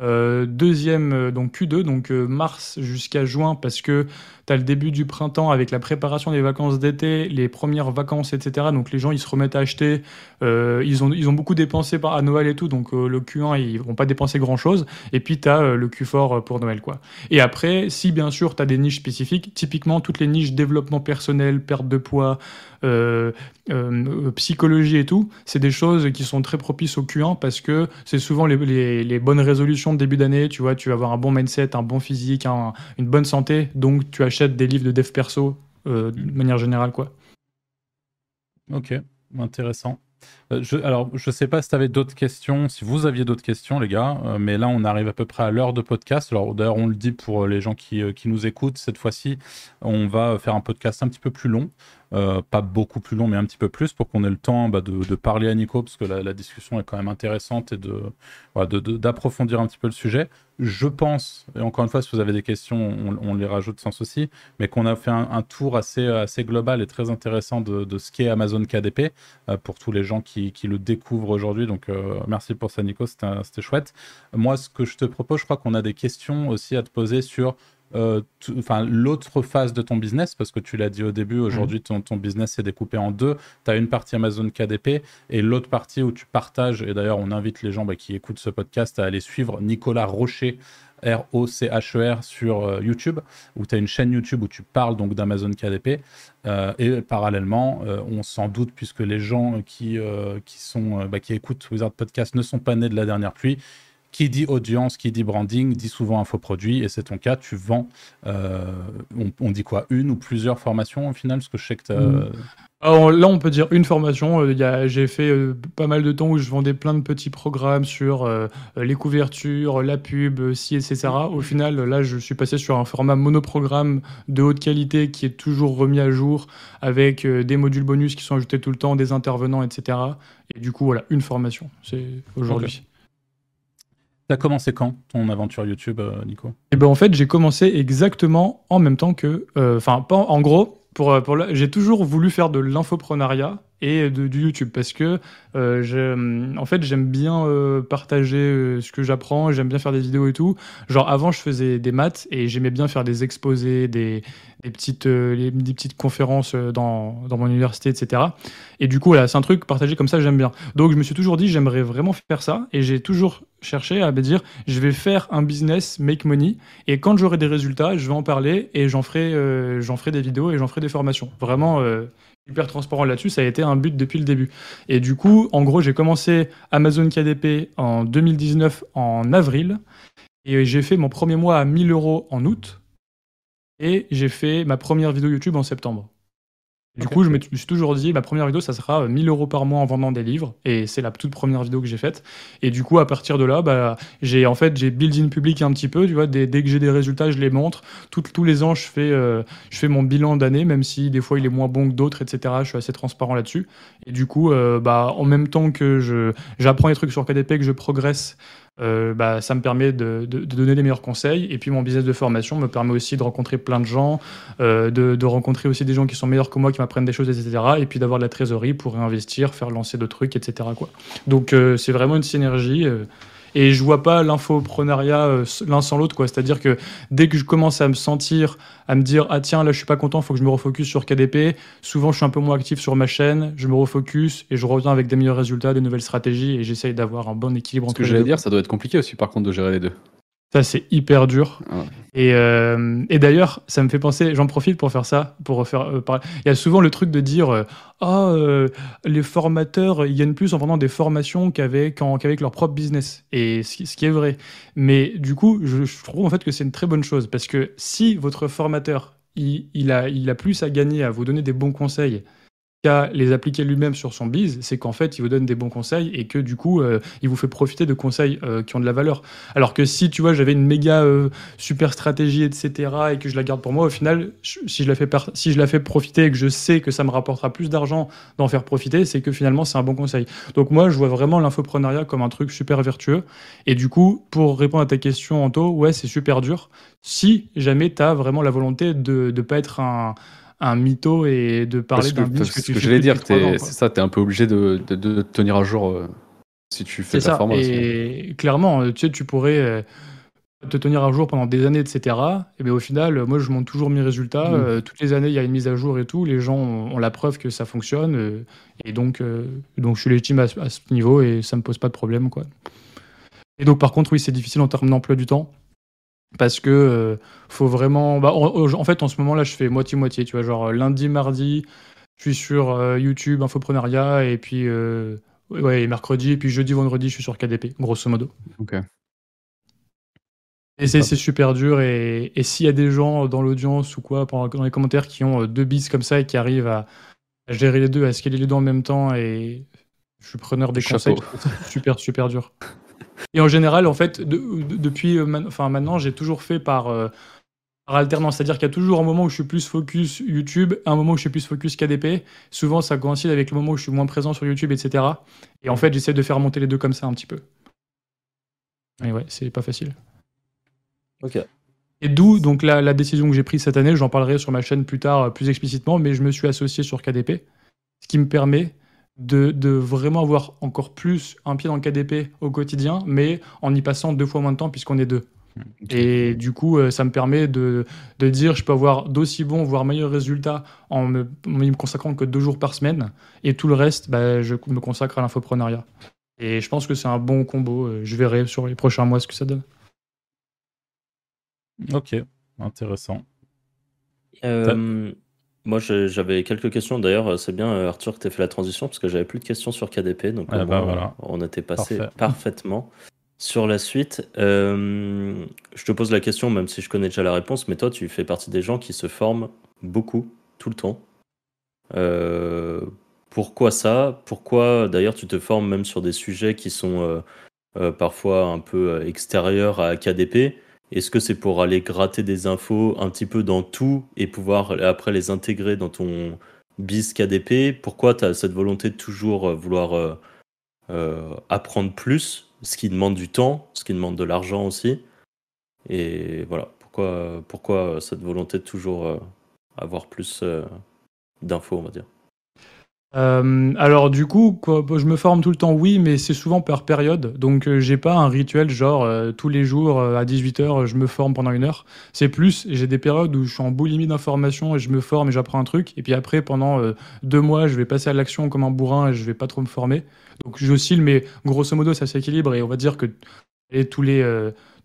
euh, deuxième, euh, donc Q2, donc euh, mars jusqu'à juin, parce que tu as le début du printemps avec la préparation des vacances d'été, les premières vacances, etc. Donc les gens, ils se remettent à acheter. Euh, ils, ont, ils ont beaucoup dépensé à Noël et tout, donc euh, le Q1, ils vont pas dépenser grand-chose. Et puis, tu as le Q4 pour Noël, quoi. Et après, si bien sûr tu des niches spécifiques, typiquement toutes les niches développement personnel, perte de poids, euh, euh, psychologie et tout, c'est des choses qui sont très propices au Q1 parce que c'est souvent les, les- les bonnes résolutions de début d'année. Tu vois, tu vas avoir un bon mindset, un bon physique, un- une bonne santé, donc tu achètes des livres de dev perso euh, de manière générale, quoi. Ok, intéressant. Euh, je, alors, je sais pas si tu avais d'autres questions, si vous aviez d'autres questions, les gars, euh, mais là, on arrive à peu près à l'heure de podcast. Alors, d'ailleurs, on le dit pour les gens qui, nous écoutent, cette fois-ci, on va faire un podcast un petit peu plus long. Euh, pas beaucoup plus long, mais un petit peu plus, pour qu'on ait le temps bah, de, parler à Nico, parce que la, discussion est quand même intéressante et d'approfondir un petit peu le sujet. Je pense, et encore une fois, si vous avez des questions, on, les rajoute sans souci, mais qu'on a fait un, tour assez, assez global et très intéressant de, ce qu'est Amazon KDP euh, pour tous les gens qui, le découvrent aujourd'hui. Donc, euh, merci pour ça, Nico, c'était chouette. Moi, ce que je te propose, je crois qu'on a des questions aussi à te poser sur euh, enfin l'autre phase de ton business, parce que tu l'as dit au début, aujourd'hui ton, ton, business est découpé en deux. Tu as une partie Amazon KDP et l'autre partie où tu partages, et d'ailleurs on invite les gens bah, qui écoutent ce podcast à aller suivre Nicolas Rocher, R-O-C-H-E-R, e sur euh, YouTube, où tu as une chaîne YouTube où tu parles donc d'Amazon KDP. Euh, et parallèlement, on s'en doute, puisque les gens qui, qui, sont, bah, qui écoutent Wizard Podcast ne sont pas nés de la dernière pluie qui dit audience, qui dit branding, dit souvent infoproduit, et c'est ton cas, tu vends, euh, on, dit quoi, une ou plusieurs formations au final Parce que je sais que tu mm. Alors là, on peut dire une formation. Euh, j'ai fait euh, pas mal de temps où je vendais plein de petits programmes sur les couvertures, la pub, si, etc. Au final, là, je suis passé sur un format monoprogramme de haute qualité qui est toujours remis à jour avec des modules bonus qui sont ajoutés tout le temps, des intervenants, etc. Et du coup, voilà, une formation. C'est aujourd'hui. T'as commencé quand ton aventure YouTube, euh, Nico? Eh ben en fait, j'ai commencé exactement en même temps que, euh, enfin, en gros. Pour, euh, pour j'ai toujours voulu faire de l'infoprenariat et du YouTube parce que euh, en fait j'aime bien partager ce que j'apprends, j'aime bien faire des vidéos et tout. Genre avant je faisais des maths et j'aimais bien faire des exposés, des, petites, des petites conférences dans, dans, mon université, etc. Et du coup voilà, c'est un truc partagé comme ça j'aime bien. Donc je me suis toujours dit j'aimerais vraiment faire ça et j'ai toujours chercher à me dire je vais faire un business make money et quand j'aurai des résultats je vais en parler et j'en ferai euh, j'en ferai des vidéos et j'en ferai des formations vraiment euh, hyper transparent là-dessus ça a été un but depuis le début. Et du coup en gros j'ai commencé Amazon KDP en 2019 en avril et j'ai fait mon premier mois à 1000 euros en août et j'ai fait ma première vidéo YouTube en septembre du coup, je me suis toujours dit, ma première vidéo, ça sera 1000 euros par mois en vendant des livres. Et c'est la toute première vidéo que j'ai faite. Et du coup, à partir de là, bah, j'ai en fait, j'ai build in public un petit peu. Tu vois, dès, que j'ai des résultats, je les montre. tous les ans, je fais, euh, je fais mon bilan d'année, même si des fois il est moins bon que d'autres, etc. Je suis assez transparent là-dessus. Et du coup, euh, bah, en même temps que je, j'apprends les trucs sur KDP, que je progresse euh, bah, ça me permet de, donner les meilleurs conseils. Et puis mon business de formation me permet aussi de rencontrer plein de gens, euh, de, rencontrer aussi des gens qui sont meilleurs que moi, qui m'apprennent des choses, etc. Et puis d'avoir de la trésorerie pour réinvestir, faire lancer d'autres trucs, etc. Quoi. Donc euh, c'est vraiment une synergie. Et je vois pas l'infoprenariat euh, l'un sans l'autre, quoi. C'est-à-dire que dès que je commence à me sentir, à me dire, ah tiens, là, je suis pas content, faut que je me refocus sur KDP. Souvent, je suis un peu moins actif sur ma chaîne, je me refocus et je reviens avec des meilleurs résultats, des nouvelles stratégies et j'essaye d'avoir un bon équilibre. Ce que j'allais dire, ça doit être compliqué aussi, par contre, de gérer les deux. Ça, c'est hyper dur. Et, euh, et d'ailleurs, ça me fait penser, j'en profite pour faire ça, pour refaire. Euh, il y a souvent le truc de dire euh, Ah, les formateurs, ils gagnent plus en vendant des formations qu'avec, qu'avec leur propre business. Et ce, qui est vrai. Mais du coup, je, je trouve en fait que c'est une très bonne chose parce que si votre formateur, il, il, a, il a plus à gagner à vous donner des bons conseils qu'à les appliquer lui-même sur son biz, c'est qu'en fait, il vous donne des bons conseils et que du coup, euh, il vous fait profiter de conseils euh, qui ont de la valeur. Alors que si, tu vois, j'avais une méga euh, super stratégie, etc., et que je la garde pour moi, au final, si, je la fais si je la fais profiter et que je sais que ça me rapportera plus d'argent d'en faire profiter, c'est que finalement, c'est un bon conseil. Donc moi, je vois vraiment l'infoprenariat comme un truc super vertueux. Et du coup, pour répondre à ta question, Anto, ouais, c'est super dur. Si jamais tu as vraiment la volonté de ne pas être un un mytho et de parler d'un business que, que, que j'allais dire, c'est ça, tu es un peu obligé de, de, tenir à jour euh, si tu fais ta formation. Et clairement, euh, tu sais, tu pourrais euh, te tenir à jour pendant des années, etc. Et bien au final, moi, je monte toujours mes résultats. Mm. toutes les années, il y a une mise à jour et tout. Les gens ont, la preuve que ça fonctionne. et donc, donc, je suis légitime à, à, ce niveau et ça me pose pas de problème, quoi. Et donc, par contre, oui, c'est difficile en termes d'emploi du temps parce que euh, faut vraiment. Bah, en, fait, en ce moment là, je fais moitié-moitié. Tu vois, genre lundi, mardi, je suis sur euh, YouTube, Infoprenariat, et puis euh, ouais, mercredi, et puis jeudi, vendredi, je suis sur KDP, grosso modo. Ok. Et c'est super dur. Et, s'il y a des gens dans l'audience ou quoi, dans les commentaires, qui ont deux bis comme ça et qui arrivent à, gérer les deux, à scaler les deux en même temps et Je suis preneur des Chapeau. conseils. super, super dur. Et en général, en fait, de- de- depuis euh, enfin, maintenant, j'ai toujours fait par, euh, par alternance. C'est-à-dire qu'il y a toujours un moment où je suis plus focus YouTube, un moment où je suis plus focus KDP. Souvent, ça coïncide avec le moment où je suis moins présent sur YouTube, etc. Et en fait, j'essaie de faire monter les deux comme ça un petit peu. Et ouais, c'est pas facile. Ok. Et d'où donc la, la décision que j'ai prise cette année, j'en parlerai sur ma chaîne plus tard, euh, plus explicitement, mais je me suis associé sur KDP, ce qui me permet de, de vraiment avoir encore plus un pied dans le KDP au quotidien, mais en y passant deux fois moins de temps puisqu'on est deux. Et du coup, euh, ça me permet de, de dire je peux avoir d'aussi bons, voire meilleurs résultats en me, en me consacrant que deux jours par semaine, et tout le reste, bah, je me consacre à l'infoprenariat. Et je pense que c'est un bon combo. euh, Je verrai sur les prochains mois ce que ça donne. Ok, intéressant. Euh, moi, j'avais quelques questions. D'ailleurs, c'est bien, euh, Arthur, que tu aies fait la transition parce que j'avais plus de questions sur KDP. Donc, Ah au bah voilà. on était passé Parfait. parfaitement sur la suite. Euh, je te pose la question, même si je connais déjà la réponse, mais toi, tu fais partie des gens qui se forment beaucoup, tout le temps. Euh, pourquoi ça? Pourquoi, d'ailleurs, tu te formes même sur des sujets qui sont euh, euh, parfois un peu euh, extérieurs à KDP Est-ce que c'est pour aller gratter des infos un petit peu dans tout et pouvoir après les intégrer dans ton biz KDP Pourquoi tu as cette volonté de toujours euh, vouloir euh, euh, apprendre plus, ce qui demande du temps, ce qui demande de l'argent aussi? Et voilà, pourquoi, pourquoi cette volonté de toujours avoir plus d'infos, on va dire? Euh, alors du coup, quoi, je me forme tout le temps, oui, mais c'est souvent par période. Donc euh, j'ai pas un rituel genre euh, tous les jours euh, à 18h je me forme pendant une heure. C'est plus, j'ai des périodes où je suis en boulimie d'informations et je me forme et j'apprends un truc. Et puis après, pendant euh, deux mois, je vais passer à l'action comme un bourrin et je vais pas trop me former. Donc j'oscille, mais grosso modo ça s'équilibre et on va dire que et tous les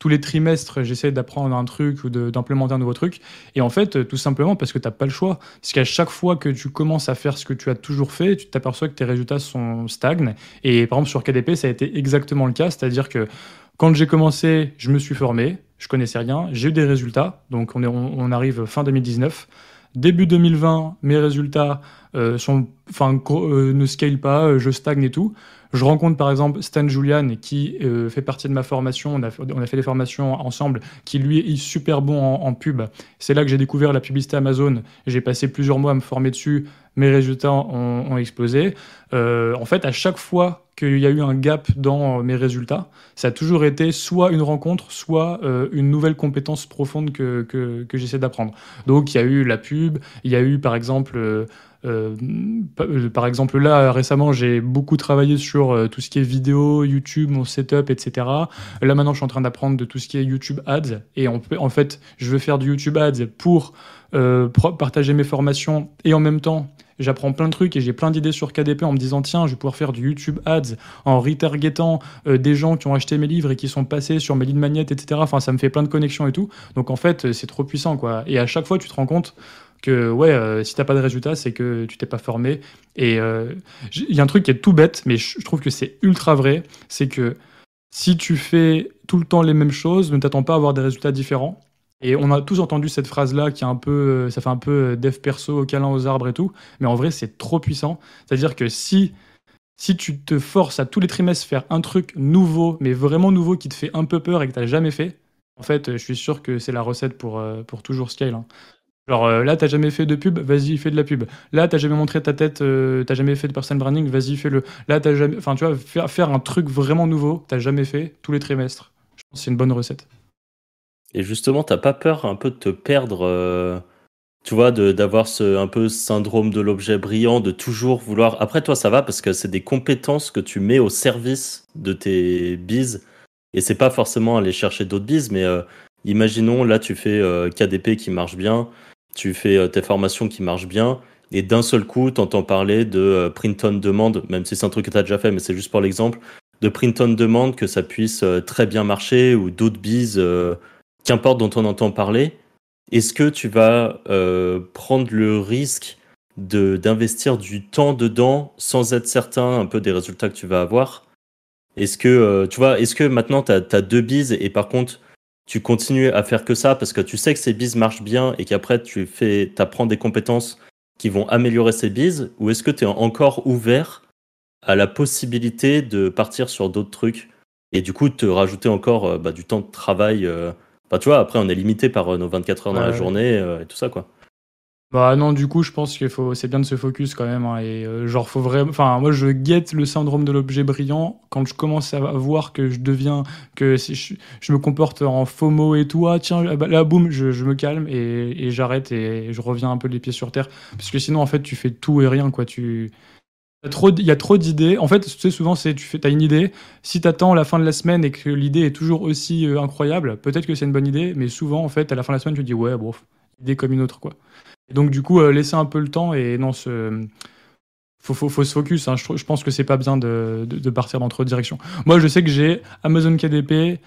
tous les trimestres, j'essaie d'apprendre un truc ou d'implémenter un nouveau truc. Et en fait, tout simplement parce que t'as pas le choix. Parce qu'à chaque fois que tu commences à faire ce que tu as toujours fait, tu t'aperçois que tes résultats sont stagnent. Et par exemple, sur KDP, ça a été exactement le cas. C'est-à-dire que quand j'ai commencé, je me suis formé, je connaissais rien, j'ai eu des résultats. Donc on, arrive fin 2019. Début 2020, mes résultats euh, sont, euh, ne scale pas, euh, je stagne et tout. Je rencontre par exemple Stan Julian qui euh, fait partie de ma formation. On a, fait- des formations ensemble, qui lui est super bon en, pub. C'est là que j'ai découvert la publicité Amazon. J'ai passé plusieurs mois à me former dessus. Mes résultats ont, explosé. Euh, en fait, à chaque fois qu'il y a eu un gap dans mes résultats, ça a toujours été soit une rencontre, soit euh, une nouvelle compétence profonde que, que j'essaie d'apprendre. Donc, il y a eu la pub, il y a eu par exemple. Euh, euh, par exemple, là, récemment, j'ai beaucoup travaillé sur euh, tout ce qui est vidéo, YouTube, mon setup, etc. Là, maintenant, je suis en train d'apprendre de tout ce qui est YouTube Ads. Et en, fait, je veux faire du YouTube Ads pour euh, partager mes formations et en même temps, j'apprends plein de trucs et j'ai plein d'idées sur KDP en me disant tiens, je vais pouvoir faire du YouTube Ads en retargetant des gens qui ont acheté mes livres et qui sont passés sur mes lead magnets, etc. Enfin, ça me fait plein de connexions et tout. Donc, en fait, c'est trop puissant, quoi. Et à chaque fois, tu te rends compte que ouais, euh, si t'as pas de résultats, c'est que tu t'es pas formé. Et euh, il y a un truc qui est tout bête, mais je trouve que c'est ultra vrai, c'est que si tu fais tout le temps les mêmes choses, ne t'attends pas à avoir des résultats différents. Et on a tous entendu cette phrase-là qui est un peu, euh, ça fait un peu euh, dev perso, câlin aux arbres et tout, mais en vrai c'est trop puissant. C'est-à-dire que si si tu te forces à tous les trimestres faire un truc nouveau, mais vraiment nouveau qui te fait un peu peur et que t'as jamais fait, en fait, je suis sûr que c'est la recette pour, pour toujours scale. hein. Genre euh, là, t'as jamais fait de pub, vas-y, fais de la pub. Là, t'as jamais montré ta tête, euh, t'as jamais fait de personal branding, vas-y, fais-le. Là, t'as jamais. Enfin, tu vois, faire, un truc vraiment nouveau, t'as jamais fait tous les trimestres. Je pense que c'est une bonne recette. Et justement, t'as pas peur un peu de te perdre, euh, tu vois, d'avoir ce un syndrome de l'objet brillant, de toujours vouloir. Après, toi, ça va parce que c'est des compétences que tu mets au service de tes bises. Et c'est pas forcément aller chercher d'autres bises, mais imaginons, là, tu fais KDP qui marche bien, tu fais euh, tes formations qui marchent bien, et d'un seul coup, t'entends parler de euh, print on demande, même si c'est un truc que t'as déjà fait, mais c'est juste pour l'exemple, de print on demande, que ça puisse euh, très bien marcher, ou d'autres bises. qu'importe dont on entend parler, est-ce que tu vas prendre le risque d'investir du temps dedans sans être certain un peu des résultats que tu vas avoir? Est-ce que tu vois, est-ce que maintenant tu as, deux bises et par contre tu continues à faire que ça parce que tu sais que ces bises marchent bien et qu'après tu fais apprends des compétences qui vont améliorer ces bises ou est-ce que tu es encore ouvert a la possibilité de partir sur d'autres trucs et du coup te rajouter encore euh, bah, du temps de travail. euh, Bah, tu vois, après, on est limité par euh, nos 24 heures dans la journée euh, et tout ça, quoi. Bah non, du coup, je pense qu'il faut, c'est bien de se focus quand même. hein, et euh, genre, faut vraiment. Enfin, moi, je guette le syndrome de l'objet brillant quand je commence à voir que je deviens, que si je, je me comporte en FOMO et tout. Ah tiens, ah bah, là, boum, je, je me calme et, et j'arrête et je reviens un peu les pieds sur terre. Parce que sinon, en fait, tu fais tout et rien, quoi. Tu il y a trop d'idées. En fait, tu sais, souvent, c'est tu fais, as une idée. Si tu attends la fin de la semaine et que l'idée est toujours aussi euh, incroyable, peut-être que c'est une bonne idée, mais souvent, en fait, à la fin de la semaine, tu te dis, ouais, bon, idée comme une autre, quoi. Et donc, du coup, euh, laisser un peu le temps et non, se... faut, faut, faut se focus. hein. Je, pense que c'est pas bien de partir dans trop de directions. Moi, je sais que j'ai Amazon KDP,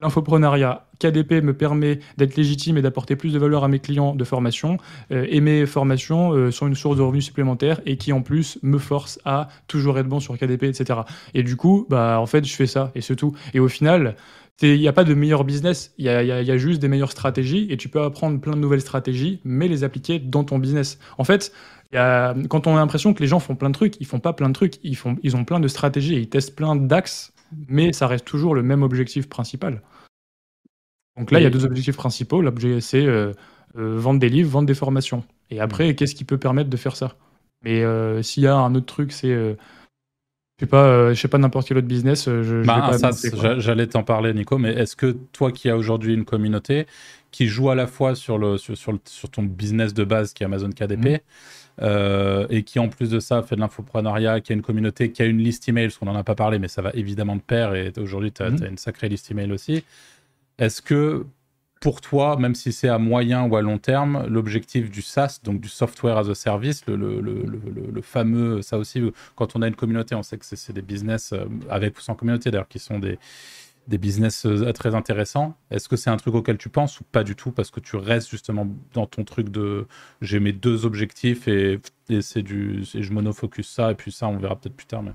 l'infoprenariat. KDP me permet d'être légitime et d'apporter plus de valeur à mes clients de formation. euh, et mes formations euh, sont une source de revenus supplémentaires et qui, en plus, me force à toujours être bon sur KDP, etc. Et du coup, bah, en fait, je fais ça et c'est tout. Et au final, il n'y a pas de meilleur business, il y a, y a- y a juste des meilleures stratégies et tu peux apprendre plein de nouvelles stratégies, mais les appliquer dans ton business. En fait, il y a- quand on a l'impression que les gens font plein de trucs, ils font pas plein de trucs, ils, font, ils ont plein de stratégies et ils testent plein d'axes, mais ça reste toujours le même objectif principal. Donc là, il y a deux objectifs principaux. L'objet, c'est euh, euh, vendre des livres, vendre des formations. Et après, qu'est-ce qui peut permettre de faire ça? Mais euh, s'il y a un autre truc, c'est. Je pas, euh, je sais pas n'importe quel autre business. euh, Je, Bah, j'allais t'en parler, Nico, mais est-ce que toi qui as aujourd'hui une communauté qui joue à la fois sur, le, sur, sur, le- sur ton business de base qui est Amazon KDP Mhm. euh, et qui en plus de ça fait de l'infoprenariat, qui a une communauté, qui a une liste email, parce qu'on n'en a pas parlé, mais ça va évidemment de pair et aujourd'hui tu as, Mhm. une sacrée liste email aussi. Est-ce que pour toi, même si c'est à moyen ou à long terme, l'objectif du SaaS, donc du software as a service, le, fameux, ça aussi, quand on a une communauté, on sait que c'est des business, euh, avec ou sans communauté d'ailleurs, qui sont des, des business euh, très intéressants. Est-ce que c'est un truc auquel tu penses ou pas du tout parce que tu restes justement dans ton truc de j'ai mes deux objectifs et, et du et je monofocus ça et puis ça on verra peut-être plus tard mais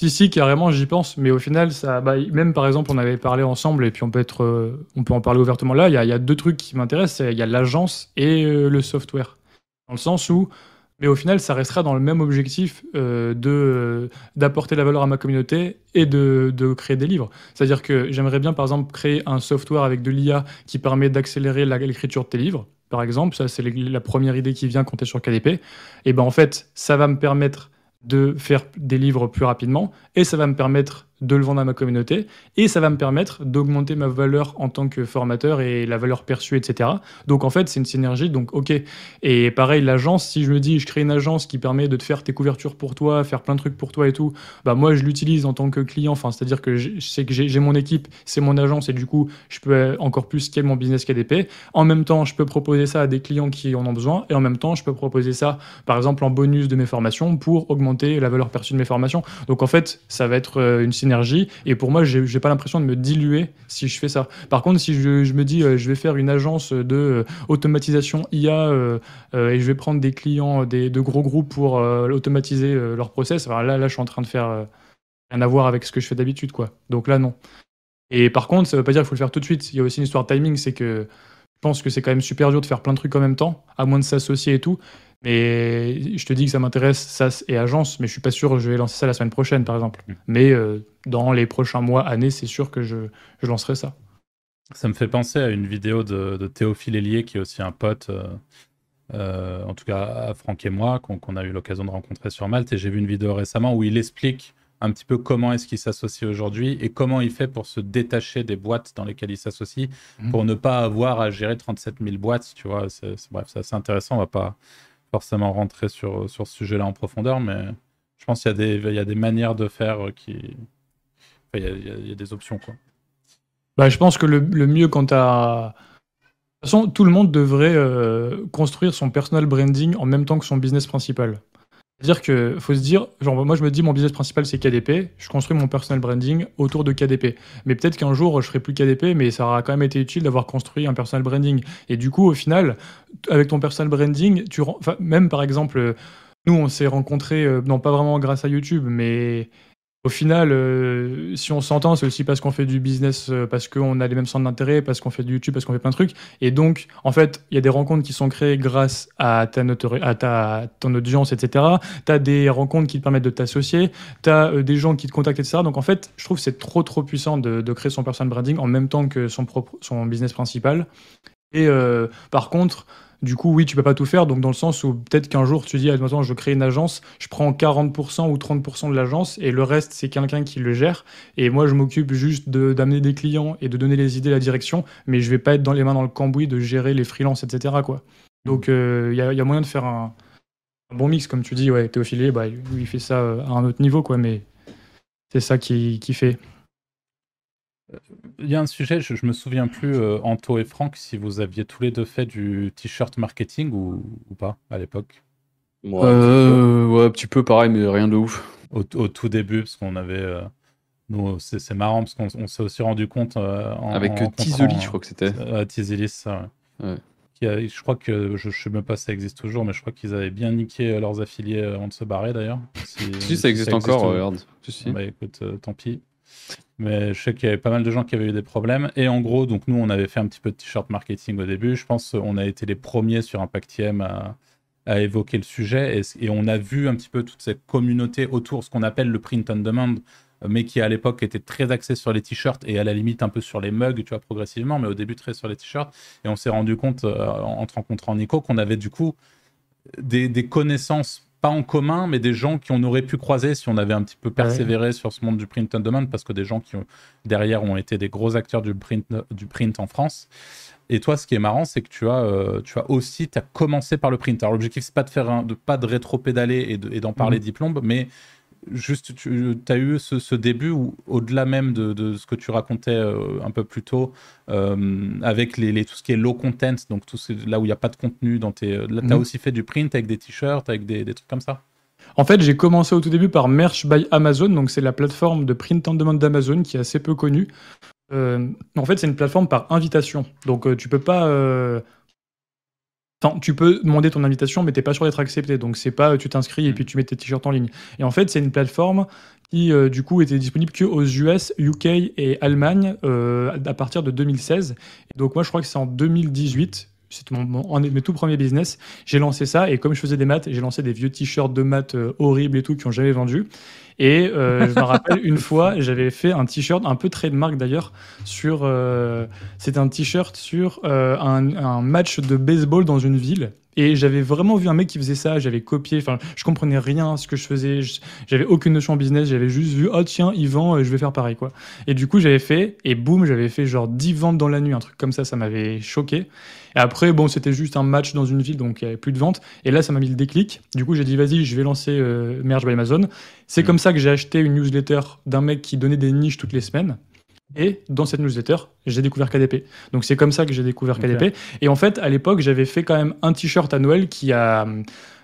Si, si, carrément, j'y pense. Mais au final, ça, bah, même par exemple, on avait parlé ensemble, et puis on peut, être, euh, on peut en parler ouvertement là. Il y a, deux trucs qui m'intéressent il y a l'agence et euh, le software. Dans le sens où, mais au final, ça restera dans le même objectif euh, de, d'apporter la valeur à ma communauté et de, de créer des livres. C'est-à-dire que j'aimerais bien, par exemple, créer un software avec de l'IA qui permet d'accélérer l'écriture de tes livres. Par exemple, ça, c'est la première idée qui vient quand tu es sur KDP. Et ben en fait, ça va me permettre de faire des livres plus rapidement et ça va me permettre de le vendre à ma communauté et ça va me permettre d'augmenter ma valeur en tant que formateur et la valeur perçue, etc. Donc en fait, c'est une synergie, donc ok. Et pareil, l'agence, si je me dis, je crée une agence qui permet de te faire tes couvertures pour toi, faire plein de trucs pour toi et tout, bah moi je l'utilise en tant que client, enfin c'est-à-dire que j'ai- mon équipe, c'est mon agence et du coup je peux encore plus scaler mon business KDP. En même temps, je peux proposer ça à des clients qui en ont besoin et en même temps, je peux proposer ça par exemple en bonus de mes formations pour augmenter la valeur perçue de mes formations. Donc en fait, ça va être euh, une synergie et pour moi, j'ai pas l'impression de me diluer si je fais ça. Par contre, si je, me dis euh, je vais faire une agence de euh, automatisation IA euh, euh, et je vais prendre des clients de gros groupes pour automatiser leur process, alors là, là, je suis en train de faire rien à voir avec ce que je fais d'habitude, quoi. Donc là, non. Et par contre, ça veut pas dire qu'il faut le faire tout de suite. Il y a aussi une histoire de timing, c'est que je pense que c'est quand même super dur de faire plein de trucs en même temps, à moins de s'associer et tout. Mais je te dis que ça m'intéresse, SaaS et agence, mais je suis pas sûr que je vais lancer ça la semaine prochaine, par exemple. Mm. Mais euh, dans les prochains mois, années, c'est sûr que je, je lancerai ça. ça me fait penser à une vidéo de, de Théophile Hélier qui est aussi un pote euh, euh, en tout cas à Franck et moi qu'on a eu l'occasion de rencontrer sur Malte et j'ai vu une vidéo récemment où il explique un petit peu comment est-ce qu'il s'associe aujourd'hui et comment il fait pour se détacher des boîtes dans lesquelles il s'associe Mhm. pour ne pas avoir à gérer 37 000 boîtes, tu vois. Bref, c'est assez intéressant. On va pas forcément rentrer sur, sur ce sujet-là en profondeur, mais je pense qu'il y y a des manières de faire euh, qui... il, y a, des options, quoi. Bah, je pense que le, le mieux quand tu as. De toute façon, tout le monde devrait euh, construire son personal branding en même temps que son business principal. C'est-à-dire que faut se dire, genre moi je me dis mon business principal c'est KDP, je construis mon personal branding autour de KDP. Mais peut-être qu'un jour je ferai plus KDP, mais ça aura quand même été utile d'avoir construit un personal branding. Et du coup, au final, avec ton personal branding, tu même par exemple, euh, nous on s'est rencontrés, euh, non pas vraiment grâce à YouTube, mais au final, euh, si on s'entend, c'est aussi parce qu'on fait du business, euh, parce qu'on a les mêmes centres d'intérêt, parce qu'on fait du YouTube, parce qu'on fait plein de trucs. Et donc, en fait, il y a des rencontres qui sont créées grâce à ta, ta ton audience, etc. Tu as des rencontres qui te permettent de t'associer, tu as des gens qui te contactent, etc. Donc, en fait, je trouve que c'est trop, trop puissant de, créer son personal branding en même temps que son, son business principal. Et euh, par contre, du coup, oui, tu peux pas tout faire. Donc, dans le sens où peut-être qu'un jour, tu dis, attends, je crée une agence, je prends 40% ou 30% de l'agence et le reste, c'est quelqu'un qui le gère. Et moi, je m'occupe juste d'amener des clients et de donner les idées, la direction. Mais je vais pas être dans les mains dans le cambouis de gérer les freelances, etc. Donc, il y, a, moyen de faire un, bon mix, comme tu dis. Ouais, Théophile, bah, il fait ça euh, à un autre niveau, quoi. Mais c'est ça qui fait. Il y a un sujet, je, je me souviens plus, euh, Anto et Franck, si vous aviez tous les deux fait du t-shirt marketing ou, ou pas à l'époque. Moi, Euh, ouais, un petit peu pareil, mais rien de ouf. Au, au tout début, parce qu'on avait. euh, nous, c'est c'est marrant, parce qu'on on s'est aussi rendu compte. euh, en, Avec rencontrant, je crois que c'était. Tizelis, ça, ouais. Ouais. Qui a- je crois que, je, je sais même pas si ça existe toujours, mais je crois qu'ils avaient bien niqué leurs affiliés avant de se barrer d'ailleurs. Si, Si, ça existe encore, regarde. Si, si. Bah écoute, tant pis. Mais je sais qu'il y avait pas mal de gens qui avaient eu des problèmes. Et en gros, donc nous, on avait fait un petit peu de t-shirt marketing au début. Je pense qu'on a été les premiers sur Impactiem à, à évoquer le sujet. Et, on a vu un petit peu toute cette communauté autour, ce qu'on appelle le print on demand, mais qui à l'époque était très axé sur les t-shirts et à la limite un peu sur les mugs, tu vois, progressivement, mais au début très sur les t-shirts. Et on s'est rendu compte, euh, en te rencontrant Nico, qu'on avait du coup des connaissances pas en commun, mais des gens qui on aurait pu croiser si on avait un petit peu persévéré sur ce monde du print on demand, parce que des gens qui ont, derrière ont été des gros acteurs du print, du print en France. Et toi, ce qui est marrant, c'est que tu as, euh, tu as aussi, tu as commencé par le print. Alors l'objectif, c'est pas de faire un, de pas de rétro-pédaler et de- et d'en parler Mhm. diplôme, mais juste, tu as eu ce, ce début où, au-delà même de, de ce que tu racontais euh, un peu plus tôt, euh, avec les, les- tout ce qui est low content, donc tout ce- là où il n'y a pas de contenu dans tes. Là, tu as Mhm. aussi fait du print avec des t-shirts, avec des, des trucs comme ça? En fait, j'ai commencé au tout début par Merch by Amazon, donc c'est la plateforme de print on demand d'Amazon qui est assez peu connue. Euh, en fait, c'est une plateforme par invitation, donc euh, tu peux pas. euh, Enfin, tu peux demander ton invitation, mais t'es pas sûr d'être accepté. Donc c'est pas euh, tu t'inscris et puis tu mets tes t-shirts en ligne. Et en fait, c'est une plateforme qui euh, du coup était disponible que aux US, UK et Allemagne euh, à partir de 2016. Et donc moi, je crois que c'est en 2018. C'était mon, mes tout premiers business. J'ai lancé ça et comme je faisais des maths, j'ai lancé des vieux t-shirts de maths euh, horribles et tout qui ont jamais vendu. Et euh, je me rappelle une fois, j'avais fait un t-shirt un peu trademark d'ailleurs sur. euh, c'était un t-shirt sur euh, un, un match de baseball dans une ville. Et j'avais vraiment vu un mec qui faisait ça, j'avais copié, enfin, je comprenais rien à ce que je faisais, j'avais aucune notion en business, j'avais juste vu, oh tiens, il vend, euh, je vais faire pareil, quoi. Et du coup, j'avais fait, et boum, j'avais fait genre 10 ventes dans la nuit, un truc comme ça, ça m'avait choqué. Et après, bon, c'était juste un match dans une ville, donc il n'y avait plus de ventes. Et là, ça m'a mis le déclic. Du coup, j'ai dit, vas-y, je vais lancer euh, Merge by Amazon. C'est Mm. comme ça que j'ai acheté une newsletter d'un mec qui donnait des niches toutes les semaines. Et dans cette newsletter, j'ai découvert KDP. Donc c'est comme ça que j'ai découvert. KDP. Et en fait, à l'époque, j'avais fait quand même un t-shirt à Noël qui a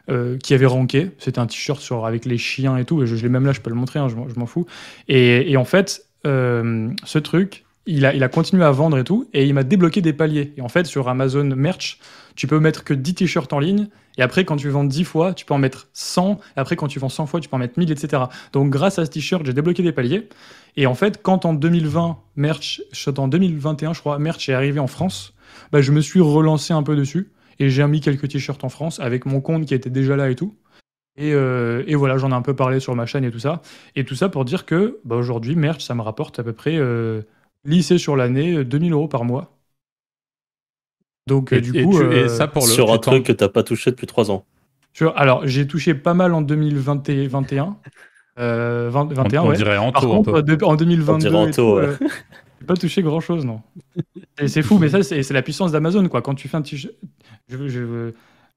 euh, qui avait ranké. C'était un t-shirt sur avec les chiens et tout. Et je, je l'ai même là, je peux le montrer, hein, je, m'en- je m'en fous. Et, et en fait, euh, ce truc, il a, continué à vendre et tout, et il m'a débloqué des paliers. Et en fait, sur Amazon Merch, tu peux mettre que 10 t-shirts en ligne, et après, quand tu vends 10 fois, tu peux en mettre 100, et après, quand tu vends 100 fois, tu peux en mettre 1000, etc. Donc, grâce à ce t-shirt, j'ai débloqué des paliers. Et en fait, quand en 2020, Merch, en 2021, je crois, Merch est arrivé en France, bah, je me suis relancé un peu dessus, et j'ai mis quelques t-shirts en France avec mon compte qui était déjà là et tout. Et, euh, voilà, j'en ai un peu parlé sur ma chaîne et tout ça. Et tout ça pour dire que bah, aujourd'hui, Merch, ça me rapporte à peu près, euh, lycée sur l'année, euh, 2000 euros par mois. Donc, euh, Et, du et coup. tu- et euh, ça pour le. sur tu un truc que t'as pas touché depuis 3 ans. sur- alors, j'ai touché pas mal en 2021. Euh, 20 on, 21, on ouais. dirait en Par taux un contre, peu. de- en 2022, On dirait et Anto, tout, ouais. euh, j'ai pas touché grand chose, non. Et c'est fou, mais ça, c'est c'est la puissance d'Amazon, quoi. Quand tu fais un t-shirt. Je, je-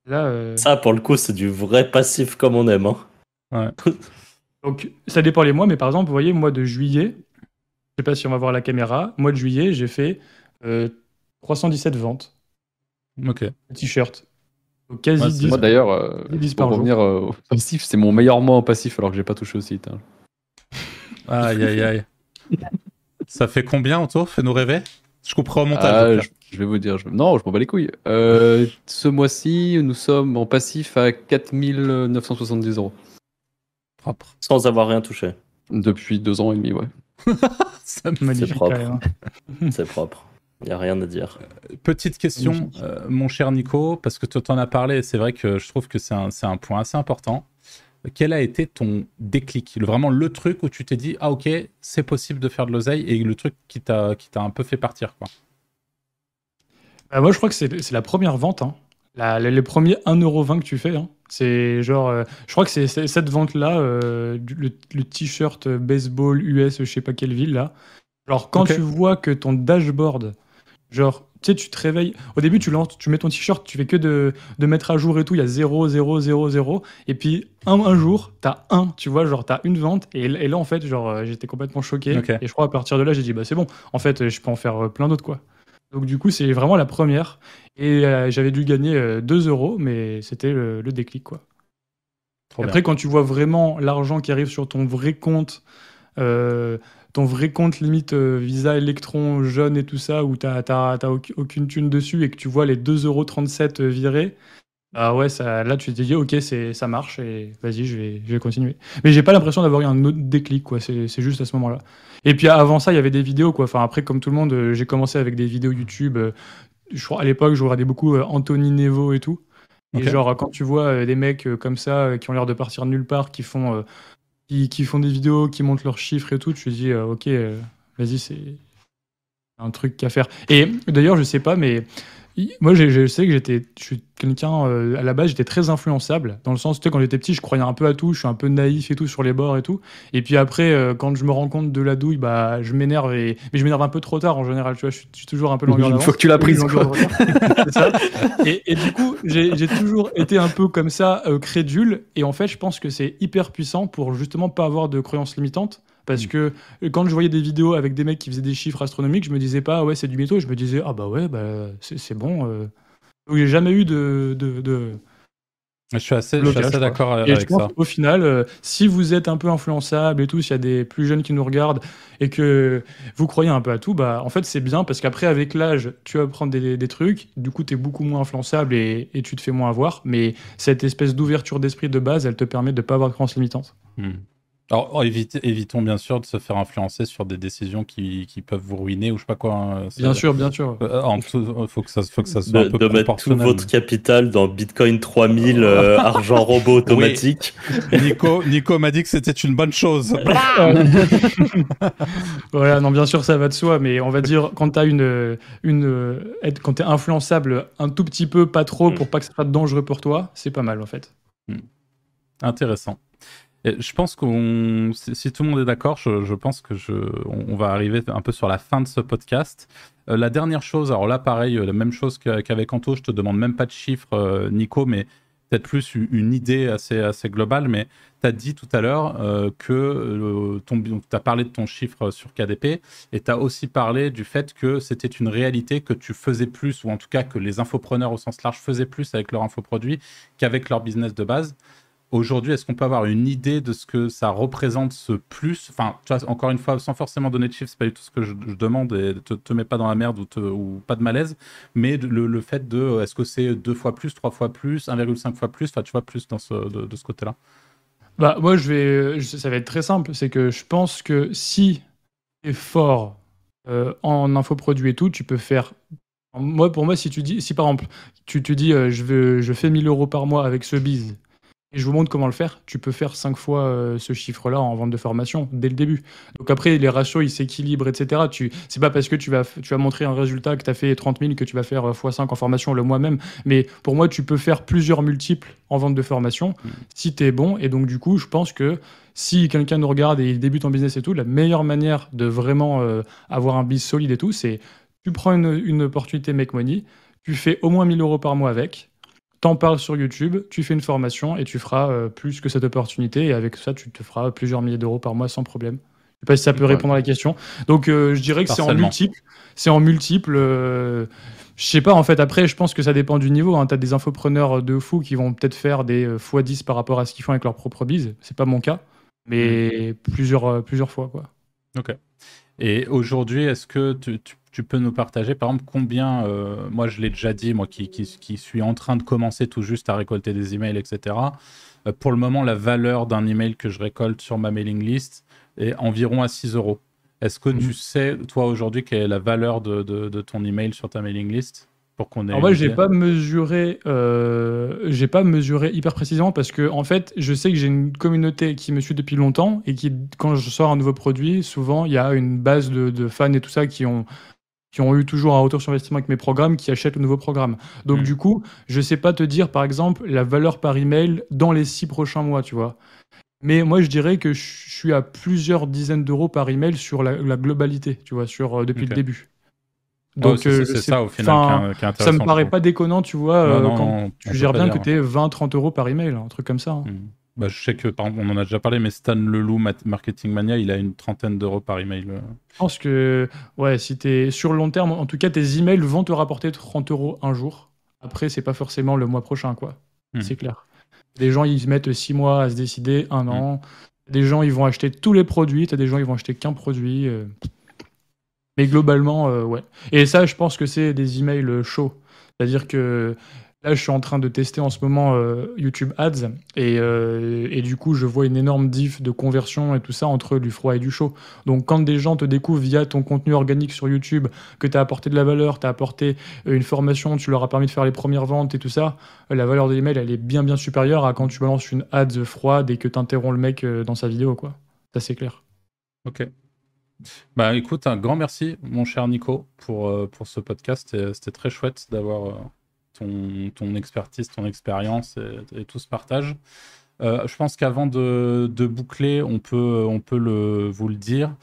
là. euh, Ça, pour le coup, c'est du vrai passif comme on aime. hein. Donc, ça dépend les mois, mais par exemple, vous voyez, mois de juillet, sais pas si on va voir la caméra, mois de juillet, j'ai fait euh, 317 ventes Ok. Donc, quasi Ouais, c'est 10. Moi d'ailleurs, euh, 10 pour revenir euh, au passif, c'est mon meilleur mois en passif alors que j'ai pas touché au site. hein. Aïe, aïe, aïe. ça fait combien en tout Fais-nous rêver. Je couperai au montage. Ah, je, je vais vous dire, je- non, je m'en bats les couilles. Euh, ce mois-ci, nous sommes en passif à 4970 euros. Propre. Sans avoir rien touché. Depuis deux ans et demi, ouais. Ça me- Magnifique, propre. C'est propre. Il n'y a rien à dire. Petite question, euh, mon cher Nico, parce que tu en as parlé, et c'est vrai que je trouve que c'est un, c'est un point assez important. Quel a été ton déclic? Le, Vraiment le truc où tu t'es dit, ah ok, c'est possible de faire de l'oseille, et le truc qui t'a qui t'a un peu fait partir, quoi. Bah, moi, je crois que c'est c'est la première vente. Hein. La- les, premiers 1,20€ que tu fais. hein. C'est genre. euh, je crois que c'est cette vente-là, euh, le, le t-shirt euh, baseball US, je sais pas quelle ville, là. Alors, quand tu vois que ton dashboard, genre, tu sais, tu te réveilles. Au début, tu, lances, tu mets ton t-shirt, tu fais que de, de mettre à jour et tout. Il y a 0, 0, 0, 0. Et puis, un, un jour, t'as un, tu vois, genre, t'as une vente. Et, et là, en fait, genre, j'étais complètement choqué. Et je crois à partir de là, j'ai dit, bah, c'est bon. En fait, je peux en faire plein d'autres, quoi. Donc, du coup, c'est vraiment la première. Et euh, j'avais dû gagner euh, 2 euros, mais c'était le, le déclic, quoi. Après, quand tu vois vraiment l'argent qui arrive sur ton vrai compte, euh, ton vrai compte limite euh, Visa Electron jaune et tout ça, où t'as auc- aucune thune dessus et que tu vois les 2,37€ virés, bah ouais, ça, là tu te dis ok, c'est- ça marche et vas-y, je vais, je vais continuer. Mais j'ai pas l'impression d'avoir eu un autre déclic, quoi, c'est c'est juste à ce moment-là. Et puis avant ça, il y avait des vidéos, quoi. Enfin, après, comme tout le monde, euh, j'ai commencé avec des vidéos YouTube. euh, je crois, à l'époque, je regardais beaucoup euh, Anthony Nevo et tout. Et genre, quand tu vois des mecs comme ça, qui ont l'air de partir de nulle part, qui font, qui, qui font des vidéos, qui montrent leurs chiffres et tout, tu te dis, ok, vas-y, c'est un truc qu'à faire. Et d'ailleurs, je sais pas, mais moi, je sais que j'étais, je suis quelqu'un, euh, à la base, j'étais très influençable, dans le sens, tu sais, quand j'étais petit, je croyais un peu à tout, je suis un peu naïf et tout sur les bords et tout. Et puis après, euh, quand je me rends compte de la douille, bah, je m'énerve, et... mais je m'énerve un peu trop tard en général, tu vois, je suis, je suis toujours un peu longueur Une fois que tu l'as prise, quoi. ça. Et, et du coup, j'ai j'ai toujours été un peu comme ça, euh, crédule. Et en fait, je pense que c'est hyper puissant pour justement pas avoir de croyances limitantes. Parce Mm. que euh, quand je voyais des vidéos avec des mecs qui faisaient des chiffres astronomiques, je me disais pas, ah ouais, c'est du mytho. Je me disais, ah bah ouais, bah, c'est bon. euh. Donc, j'ai jamais eu de. de, de... Je suis assez, d'accord je avec pense ça. qu'au final, euh, si vous êtes un peu influençable et tout, s'il y a des plus jeunes qui nous regardent et que vous croyez un peu à tout, bah en fait c'est bien parce qu'après avec l'âge, tu vas prendre des, des trucs, du coup tu es beaucoup moins influençable et, et tu te fais moins avoir, mais cette espèce d'ouverture d'esprit de base, elle te permet de pas avoir de croyances limitantes. Hmm. Alors, oh, évite- évitons bien sûr de se faire influencer sur des décisions qui, qui peuvent vous ruiner ou je sais pas quoi. hein, Bien sûr, bien sûr. Euh, en tout, faut que ça, faut que ça soit De, un peu de mettre tout votre capital dans Bitcoin 3000, euh, argent robot automatique. Nico, Nico m'a dit que c'était une bonne chose. Voilà, non, bien sûr, ça va de soi, mais on va dire, quand tu as une, une, euh, être- quand tu es influençable un tout petit peu, pas trop, Mm. pour pas que ça soit dangereux pour toi, c'est pas mal en fait. Intéressant. Je pense qu'on, si, tout le monde est d'accord, je, pense que je, on, va arriver un peu sur la fin de ce podcast. Euh, la dernière chose, alors là, pareil, euh, la même chose qu'avec Anto, je te demande même pas de chiffres, euh, Nico, mais peut-être plus une idée assez, assez globale. Mais tu as dit tout à l'heure que euh, tu as parlé de ton chiffre sur KDP et tu as aussi parlé du fait que c'était une réalité que tu faisais plus, ou en tout cas que les infopreneurs au sens large faisaient plus avec leur infoproduit qu'avec leur business de base. Aujourd'hui, est-ce qu'on peut avoir une idée de ce que ça représente ce plus? Enfin, tu vois, encore une fois, sans forcément donner de chiffres, c'est pas du tout ce que je, demande et te, te mets pas dans la merde ou, te- pas de malaise, mais le, fait de euh, est-ce que c'est deux fois plus, trois fois plus, 1,5 fois plus, tu vois, plus dans ce, de, ce côté-là. Bah, moi, je vais, ça va être très simple. C'est que je pense que si tu es fort euh, en infoproduit et tout, tu peux faire. Moi, pour moi, si tu dis, si par exemple, tu, tu dis, euh, je, veux, je fais 1000 euros par mois avec ce bise et je vous montre comment le faire, tu peux faire 5 fois euh, ce chiffre-là en vente de formation dès le début. Donc après, les ratios, ils s'équilibrent, etc. Tu, c'est pas parce que tu vas, tu vas montrer un résultat que tu as fait 30 000 que tu vas faire euh, x5 en formation le mois même. Mais pour moi, tu peux faire plusieurs multiples en vente de formation si tu es bon. Et donc, du coup, je pense que si quelqu'un nous regarde et il débute en business et tout, la meilleure manière de vraiment euh, avoir un biz solide et tout, c'est tu prends une, une opportunité Make Money, tu fais au moins 1000 euros par mois avec, t'en parles sur YouTube, tu fais une formation et tu feras euh, plus que cette opportunité. Et avec ça, tu te feras plusieurs milliers d'euros par mois sans problème. Je sais pas si ça peut répondre à la question. Donc, euh, je dirais que c'est en multiple. C'est en multiple. euh, je sais pas, en fait, après, je pense que ça dépend du niveau. Hein. Tu as des infopreneurs de fou qui vont peut-être faire des euh, x10 par rapport à ce qu'ils font avec leur propre bise. C'est pas mon cas, mais plusieurs, euh, plusieurs fois, quoi. Ok. Et aujourd'hui, est-ce que tu, tu- tu peux nous partager, par exemple, combien, euh, moi je l'ai déjà dit, moi qui, qui, qui, suis en train de commencer tout juste à récolter des emails, etc. Euh, pour le moment, la valeur d'un email que je récolte sur ma mailing list est environ à 6 euros. Est-ce que tu Mhm. sais, toi aujourd'hui, quelle est la valeur de, de, de ton email sur ta mailing list pour qu'on ait En vrai, j'ai pas mesuré, euh, j'ai pas mesuré hyper précisément parce que en fait, je sais que j'ai une communauté qui me suit depuis longtemps et qui, quand je sors un nouveau produit, souvent il y a une base de, de fans et tout ça qui ont qui ont eu toujours un retour sur investissement avec mes programmes, qui achètent le nouveau programme. Donc Mm. du coup, je sais pas te dire par exemple la valeur par email dans les six prochains mois, tu vois. Mais moi, je dirais que je suis à plusieurs dizaines d'euros par email sur la, la globalité, tu vois, sur euh, depuis le début. Ouais, c'est euh, c'est ça au final qui est- est ça me paraît pas déconnant, tu vois, Non, euh, non, quand tu gères bien dire. que tu es 20-30 euros par email, un truc comme ça. hein. Mm. Bah, je sais que, par exemple, on en a déjà parlé, mais Stan Leloup, Marketing Mania, il a une trentaine d'euros par email. euh. Je pense que, ouais, si es sur le long terme, en tout cas, tes emails vont te rapporter 30 euros un jour. Après, c'est pas forcément le mois prochain, quoi. Mhm. C'est clair. Des gens, ils mettent 6 mois à se décider, un an. Des gens, ils vont acheter tous les produits. T'as des gens, ils vont acheter qu'un produit. euh. Mais globalement, euh, ouais. Et ça, je pense que c'est des emails chauds. C'est-à-dire que là, je suis en train de tester en ce moment euh, YouTube Ads. Et, euh, et du coup, je vois une énorme diff de conversion et tout ça entre du froid et du chaud. Donc, quand des gens te découvrent via ton contenu organique sur YouTube, que tu as apporté de la valeur, tu as apporté euh, une formation, tu leur as permis de faire les premières ventes et tout ça, la valeur de l'email, elle est bien, bien supérieure à quand tu balances une ads froide et que tu interromps le mec dans sa vidéo, quoi. Ça, c'est clair. Ok. Bah écoute, un grand merci, mon cher Nico, pour, pour ce podcast. C'était très chouette d'avoir ton, ton expertise, ton expérience et, et tout ce partage. Euh, je pense qu'avant de, de boucler, on peut, on peut le, vous le dire.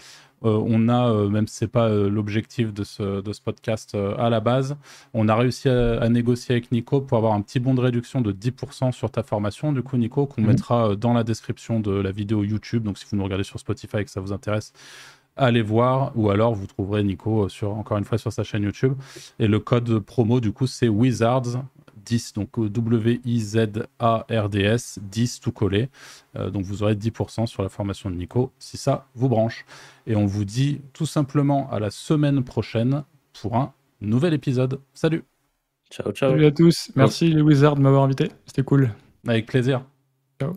Euh, on a, euh, même si ce n'est pas euh, l'objectif de ce, de ce podcast à la base, on a réussi à, à négocier avec Nico pour avoir un petit bon de réduction de 10% sur ta formation. Du coup, Nico, qu'on Mhm. mettra dans la description de la vidéo YouTube. Donc, si vous nous regardez sur Spotify et que ça vous intéresse, allez voir. Ou alors, vous trouverez Nico, euh, sur, encore une fois, sur sa chaîne YouTube. Et le code promo, du coup, c'est Wizards. 10, donc euh, W-I-Z-A-R-D-S, 10 tout collé. Euh, donc vous aurez 10% sur la formation de Nico si ça vous branche. Et on vous dit tout simplement à la semaine prochaine pour un nouvel épisode. Salut, Ciao, ciao. Salut à tous. Merci les Wizards de m'avoir invité. C'était cool. avec plaisir. Ciao.